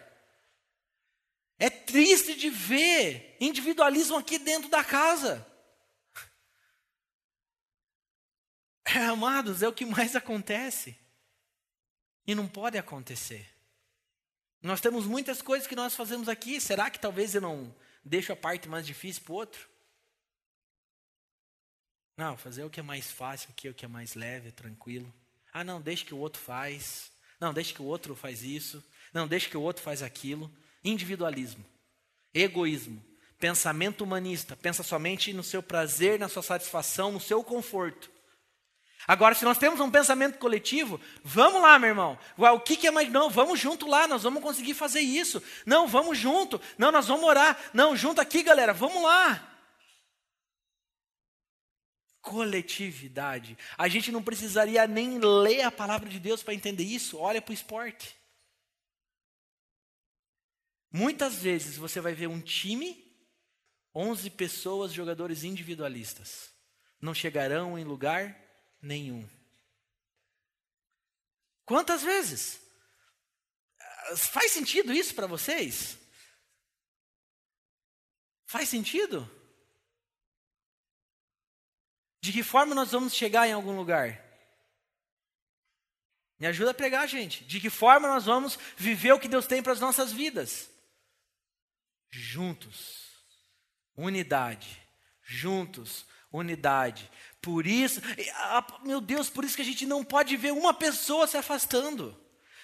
É triste de ver individualismo aqui dentro da casa. É, amados, é o que mais acontece. E não pode acontecer. Nós temos muitas coisas que nós fazemos aqui. Será que talvez eu não deixo a parte mais difícil para o outro? Não, fazer o que é mais fácil aqui, o que é mais leve, tranquilo. Ah, não, deixe que o outro faz. Não, deixe que o outro faz isso. Não, deixe que o outro faz aquilo. Individualismo, egoísmo, pensamento humanista, pensa somente no seu prazer, na sua satisfação, no seu conforto. Agora, se nós temos um pensamento coletivo, vamos lá, meu irmão. O que, que é mais? Não, vamos junto lá, nós vamos conseguir fazer isso. Não, vamos junto. Não, nós vamos orar. Não, junto aqui, galera, vamos lá. Coletividade. A gente não precisaria nem ler a palavra de Deus para entender isso. Olha para o esporte. Muitas vezes você vai ver um time, 11 pessoas, jogadores individualistas. Não chegarão em lugar nenhum. Quantas vezes? Faz sentido isso para vocês? Faz sentido? De que forma nós vamos chegar em algum lugar? Me ajuda a pregar, gente. De que forma nós vamos viver o que Deus tem para as nossas vidas? juntos. Unidade. Juntos. Unidade. Por isso, meu Deus, por isso que a gente não pode ver uma pessoa se afastando.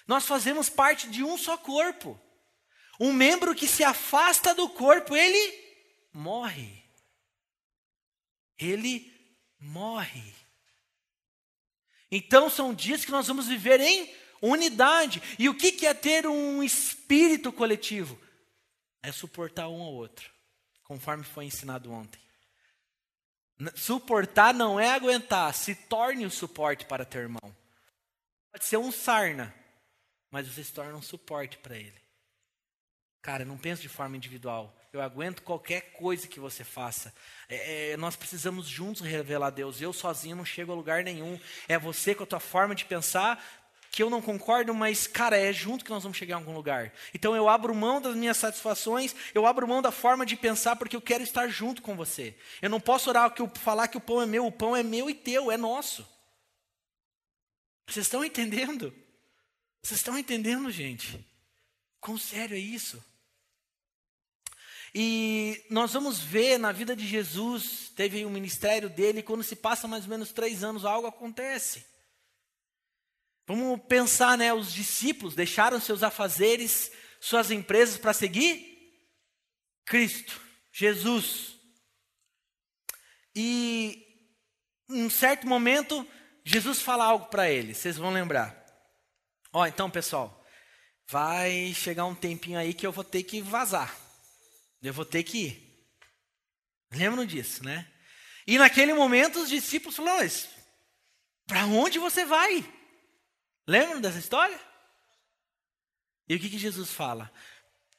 Nós fazemos parte de um só corpo. Um membro que se afasta do corpo, ele morre. Ele morre. Então são dias que nós vamos viver em unidade. E o que é ter um espírito coletivo? é suportar um ao outro, conforme foi ensinado ontem. Suportar não é aguentar, se torne o suporte para teu irmão. Pode ser um sarna, mas você se torna um suporte para ele. Cara, não penso de forma individual. Eu aguento qualquer coisa que você faça. É, é, nós precisamos juntos revelar Deus. Eu sozinho não chego a lugar nenhum. É você com a tua forma de pensar que eu não concordo, mas, cara, é junto que nós vamos chegar em algum lugar. Então eu abro mão das minhas satisfações, eu abro mão da forma de pensar, porque eu quero estar junto com você. Eu não posso orar que eu, falar que o pão é meu, o pão é meu e teu, é nosso. Vocês estão entendendo? Vocês estão entendendo, gente? Quão sério é isso? E nós vamos ver na vida de Jesus, teve o um ministério dele, quando se passa mais ou menos três anos, algo acontece. Vamos pensar, né? Os discípulos deixaram seus afazeres, suas empresas para seguir Cristo, Jesus. E em um certo momento, Jesus fala algo para eles, vocês vão lembrar. Ó, então, pessoal, vai chegar um tempinho aí que eu vou ter que vazar. Eu vou ter que ir. Lembram disso, né? E naquele momento os discípulos falaram: para onde você vai? Lembram dessa história? E o que, que Jesus fala?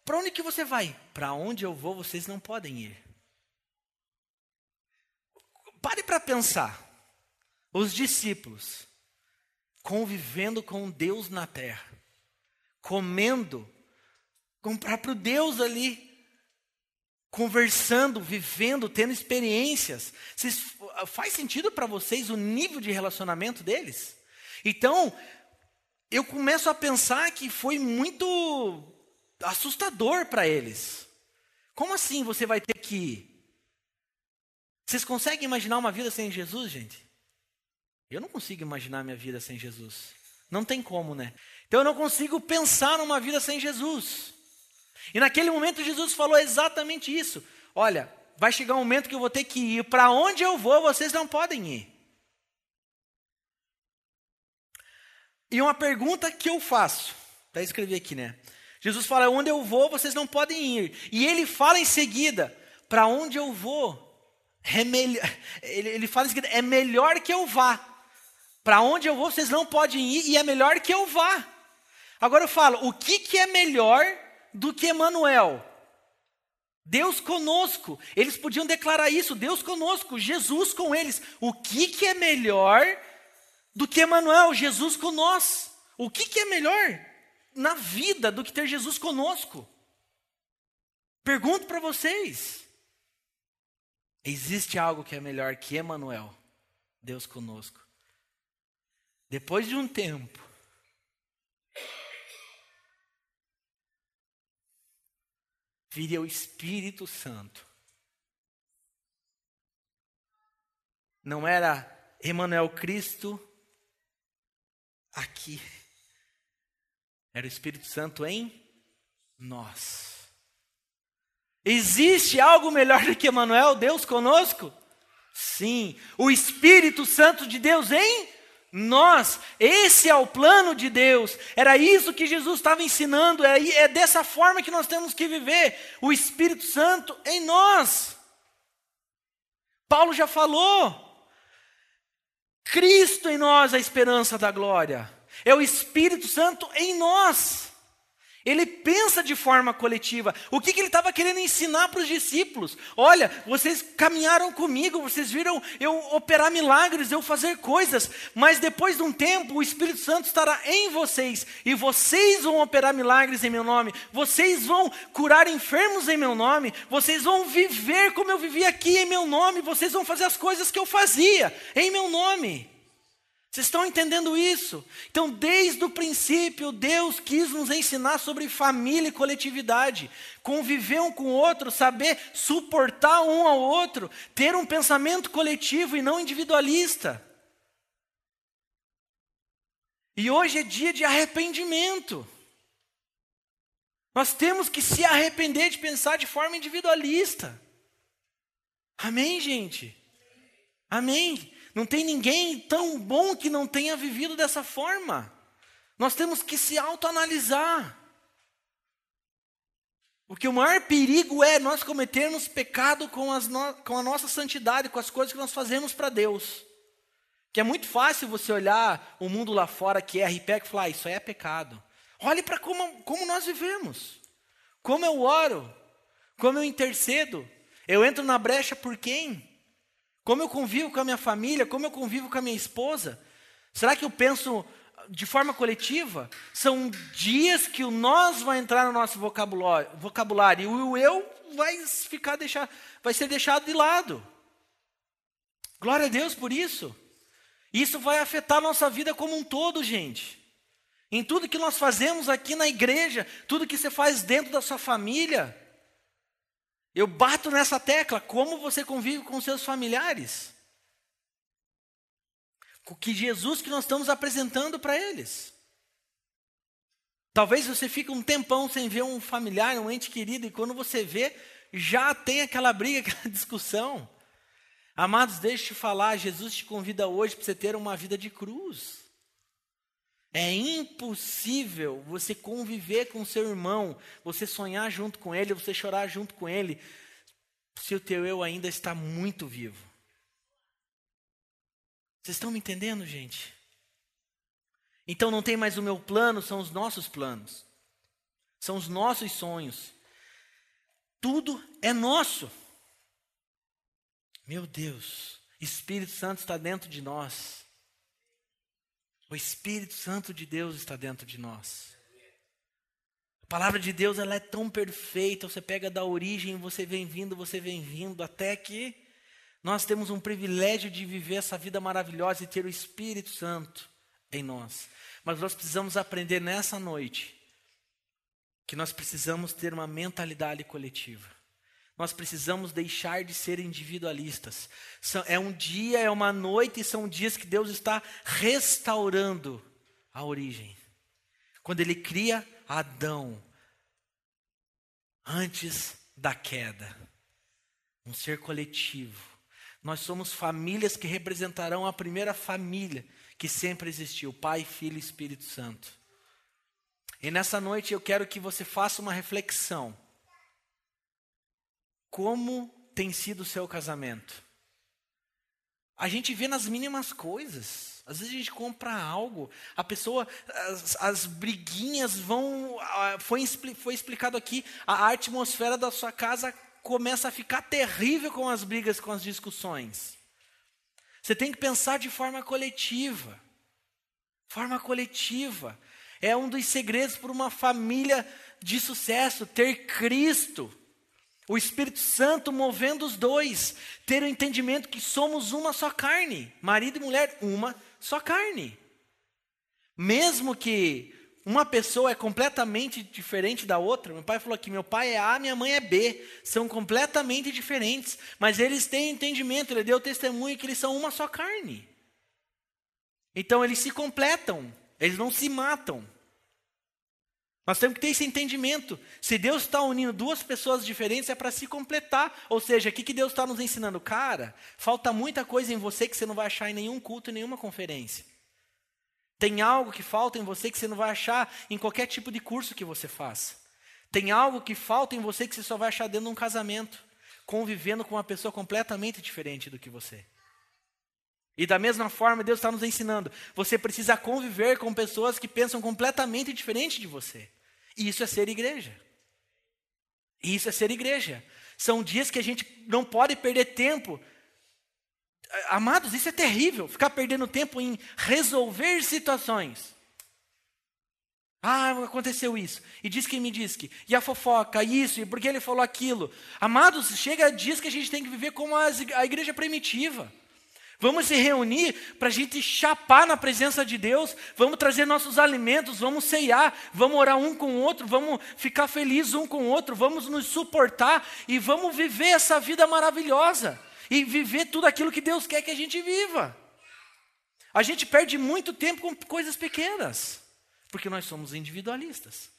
Para onde que você vai? Para onde eu vou, vocês não podem ir. Pare para pensar. Os discípulos convivendo com Deus na terra, comendo com o próprio Deus ali, conversando, vivendo, tendo experiências. Faz sentido para vocês o nível de relacionamento deles? Então, eu começo a pensar que foi muito assustador para eles. Como assim você vai ter que ir? Vocês conseguem imaginar uma vida sem Jesus, gente? Eu não consigo imaginar minha vida sem Jesus. Não tem como, né? Então eu não consigo pensar numa vida sem Jesus. E naquele momento Jesus falou exatamente isso. Olha, vai chegar um momento que eu vou ter que ir. Para onde eu vou, vocês não podem ir. E uma pergunta que eu faço, para escrever aqui, né? Jesus fala: onde eu vou, vocês não podem ir. E ele fala em seguida: para onde eu vou, é ele, ele fala em seguida: é melhor que eu vá. Para onde eu vou, vocês não podem ir, e é melhor que eu vá. Agora eu falo: o que, que é melhor do que Emanuel? Deus conosco. Eles podiam declarar isso, Deus conosco, Jesus com eles. O que, que é melhor do que Emanuel, Jesus conosco. O que, que é melhor na vida do que ter Jesus conosco? Pergunto para vocês. Existe algo que é melhor que Emanuel, Deus conosco? Depois de um tempo, viria o Espírito Santo. Não era Emanuel Cristo aqui. Era o Espírito Santo em nós. Existe algo melhor do que Emmanuel, Deus conosco? Sim, o Espírito Santo de Deus em nós. Esse é o plano de Deus. Era isso que Jesus estava ensinando. É, é dessa forma que nós temos que viver. O Espírito Santo em nós. Paulo já falou. Cristo em nós, a esperança da glória. É o Espírito Santo em nós. Ele pensa de forma coletiva. O que, que ele estava querendo ensinar para os discípulos? Olha, vocês caminharam comigo, vocês viram eu operar milagres, eu fazer coisas, mas depois de um tempo o Espírito Santo estará em vocês e vocês vão operar milagres em meu nome, vocês vão curar enfermos em meu nome, vocês vão viver como eu vivi aqui em meu nome, vocês vão fazer as coisas que eu fazia em meu nome. Vocês estão entendendo isso? Então, desde o princípio, Deus quis nos ensinar sobre família e coletividade, conviver um com o outro, saber suportar um ao outro, ter um pensamento coletivo e não individualista. E hoje é dia de arrependimento. Nós temos que se arrepender de pensar de forma individualista. Amém, gente? Amém. Não tem ninguém tão bom que não tenha vivido dessa forma. Nós temos que se autoanalisar. Porque o maior perigo é nós cometermos pecado com, no... com a nossa santidade, com as coisas que nós fazemos para Deus. Que é muito fácil você olhar o mundo lá fora que é e falar, ah, isso aí é pecado. Olhe para como, como nós vivemos. Como eu oro. Como eu intercedo. Eu entro na brecha por quem? Como eu convivo com a minha família, como eu convivo com a minha esposa? Será que eu penso de forma coletiva, são dias que o nós vai entrar no nosso vocabulário, vocabulário e o eu vai ficar deixar, vai ser deixado de lado. Glória a Deus por isso. Isso vai afetar a nossa vida como um todo, gente. Em tudo que nós fazemos aqui na igreja, tudo que você faz dentro da sua família. Eu bato nessa tecla, como você convive com seus familiares. Que Jesus que nós estamos apresentando para eles. Talvez você fique um tempão sem ver um familiar, um ente querido, e quando você vê, já tem aquela briga, aquela discussão. Amados, deixe eu te falar, Jesus te convida hoje para você ter uma vida de cruz. É impossível você conviver com seu irmão, você sonhar junto com ele, você chorar junto com ele, se o teu eu ainda está muito vivo. Vocês estão me entendendo, gente? Então não tem mais o meu plano, são os nossos planos. São os nossos sonhos. Tudo é nosso. Meu Deus, Espírito Santo está dentro de nós. O Espírito Santo de Deus está dentro de nós. A palavra de Deus ela é tão perfeita, você pega da origem, você vem vindo, você vem vindo, até que nós temos um privilégio de viver essa vida maravilhosa e ter o Espírito Santo em nós. Mas nós precisamos aprender nessa noite que nós precisamos ter uma mentalidade coletiva. Nós precisamos deixar de ser individualistas. É um dia, é uma noite e são dias que Deus está restaurando a origem. Quando Ele cria Adão, antes da queda, um ser coletivo. Nós somos famílias que representarão a primeira família que sempre existiu: Pai, Filho e Espírito Santo. E nessa noite eu quero que você faça uma reflexão como tem sido o seu casamento? A gente vê nas mínimas coisas. Às vezes a gente compra algo, a pessoa, as, as briguinhas vão. Foi, foi explicado aqui, a atmosfera da sua casa começa a ficar terrível com as brigas, com as discussões. Você tem que pensar de forma coletiva. Forma coletiva. É um dos segredos para uma família de sucesso, ter Cristo. O Espírito Santo movendo os dois, ter o entendimento que somos uma só carne, marido e mulher, uma só carne. Mesmo que uma pessoa é completamente diferente da outra, meu pai falou que meu pai é A, minha mãe é B, são completamente diferentes, mas eles têm entendimento, ele deu testemunho que eles são uma só carne. Então eles se completam, eles não se matam. Nós temos que ter esse entendimento. Se Deus está unindo duas pessoas diferentes, é para se completar. Ou seja, o que, que Deus está nos ensinando? Cara, falta muita coisa em você que você não vai achar em nenhum culto, em nenhuma conferência. Tem algo que falta em você que você não vai achar em qualquer tipo de curso que você faça. Tem algo que falta em você que você só vai achar dentro de um casamento, convivendo com uma pessoa completamente diferente do que você. E da mesma forma, Deus está nos ensinando: você precisa conviver com pessoas que pensam completamente diferente de você. E isso é ser igreja. E isso é ser igreja. São dias que a gente não pode perder tempo. Amados, isso é terrível, ficar perdendo tempo em resolver situações. Ah, aconteceu isso. E diz que me diz que. E a fofoca, isso, e porque ele falou aquilo. Amados, chega dias que a gente tem que viver como a igreja primitiva. Vamos se reunir para a gente chapar na presença de Deus, vamos trazer nossos alimentos, vamos ceiar, vamos orar um com o outro, vamos ficar felizes um com o outro, vamos nos suportar e vamos viver essa vida maravilhosa e viver tudo aquilo que Deus quer que a gente viva. A gente perde muito tempo com coisas pequenas, porque nós somos individualistas.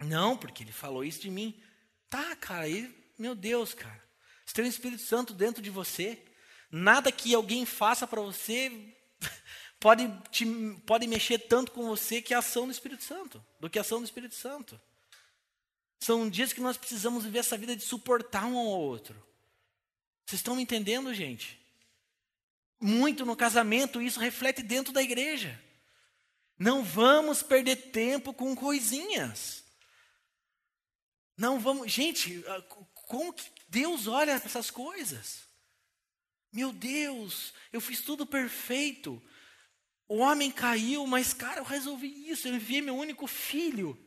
Não, porque ele falou isso de mim. Tá, cara, aí, meu Deus, cara. Você tem o Espírito Santo dentro de você. Nada que alguém faça para você pode, te, pode mexer tanto com você que a ação do Espírito Santo, do que a ação do Espírito Santo. São dias que nós precisamos viver essa vida de suportar um ao outro. Vocês estão me entendendo, gente? Muito no casamento, isso reflete dentro da igreja. Não vamos perder tempo com coisinhas. Não vamos. Gente, como que Deus olha essas coisas? Meu Deus, eu fiz tudo perfeito. O homem caiu, mas, cara, eu resolvi isso. Eu enviei meu único filho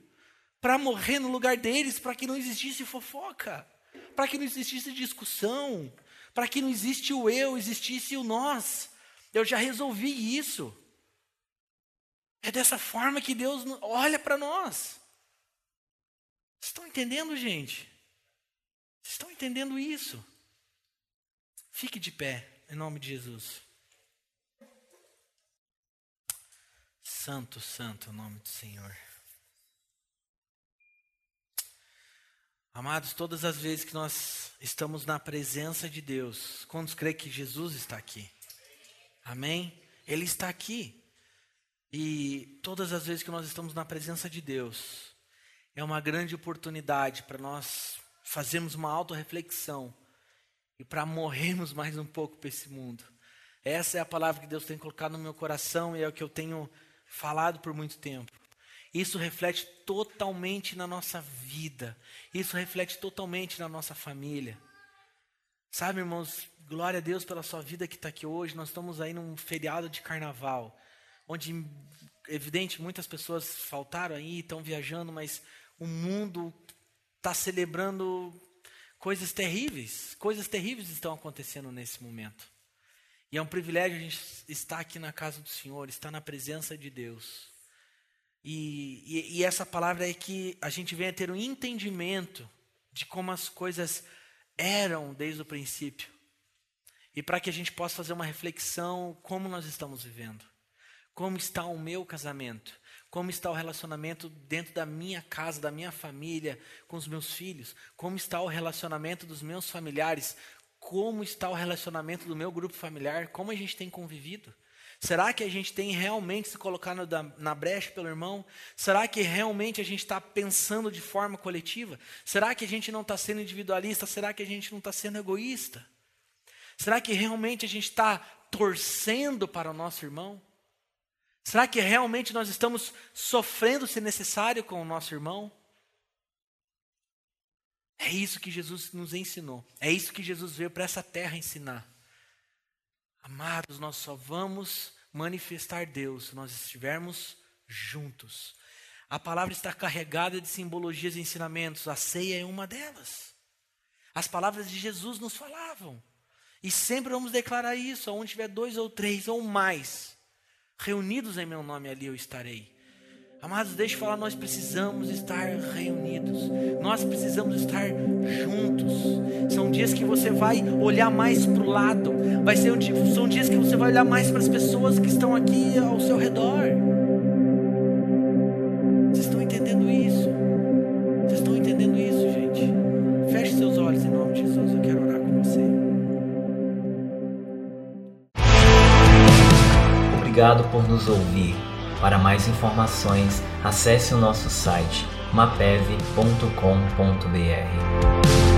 para morrer no lugar deles, para que não existisse fofoca, para que não existisse discussão, para que não existisse o eu, existisse o nós. Eu já resolvi isso. É dessa forma que Deus olha para nós. Vocês estão entendendo, gente? Vocês estão entendendo isso? Fique de pé, em nome de Jesus. Santo, santo o nome do Senhor. Amados, todas as vezes que nós estamos na presença de Deus, quantos creem que Jesus está aqui? Amém? Ele está aqui. E todas as vezes que nós estamos na presença de Deus, é uma grande oportunidade para nós fazermos uma auto-reflexão e para morrermos mais um pouco para esse mundo. Essa é a palavra que Deus tem colocado no meu coração e é o que eu tenho falado por muito tempo. Isso reflete totalmente na nossa vida. Isso reflete totalmente na nossa família. Sabe, irmãos, glória a Deus pela sua vida que está aqui hoje. Nós estamos aí num feriado de carnaval, onde, evidente, muitas pessoas faltaram aí, estão viajando, mas o mundo está celebrando coisas terríveis. Coisas terríveis estão acontecendo nesse momento. E é um privilégio a gente estar aqui na casa do Senhor, estar na presença de Deus. E, e, e, essa palavra é que a gente venha ter um entendimento de como as coisas eram desde o princípio. E para que a gente possa fazer uma reflexão como nós estamos vivendo. Como está o meu casamento? Como está o relacionamento dentro da minha casa, da minha família, com os meus filhos? Como está o relacionamento dos meus familiares como está o relacionamento do meu grupo familiar, como a gente tem convivido. Será que a gente tem realmente se colocado na brecha pelo irmão? Será que realmente a gente está pensando de forma coletiva? Será que a gente não está sendo individualista? Será que a gente não está sendo egoísta? Será que realmente a gente está torcendo para o nosso irmão? Será que realmente nós estamos sofrendo, se necessário, com o nosso irmão? É isso que Jesus nos ensinou. É isso que Jesus veio para essa terra ensinar. Amados, nós só vamos manifestar Deus se nós estivermos juntos. A palavra está carregada de simbologias e ensinamentos. A ceia é uma delas. As palavras de Jesus nos falavam. E sempre vamos declarar isso. Onde tiver dois ou três ou mais reunidos em meu nome, ali eu estarei. Amados, deixa eu falar, nós precisamos estar reunidos. Nós precisamos estar juntos. São dias que você vai olhar mais para o lado. Vai ser são dias que você vai olhar mais para as pessoas que estão aqui ao seu redor. Obrigado por nos ouvir. Para mais informações, acesse o nosso site mapev.com.br.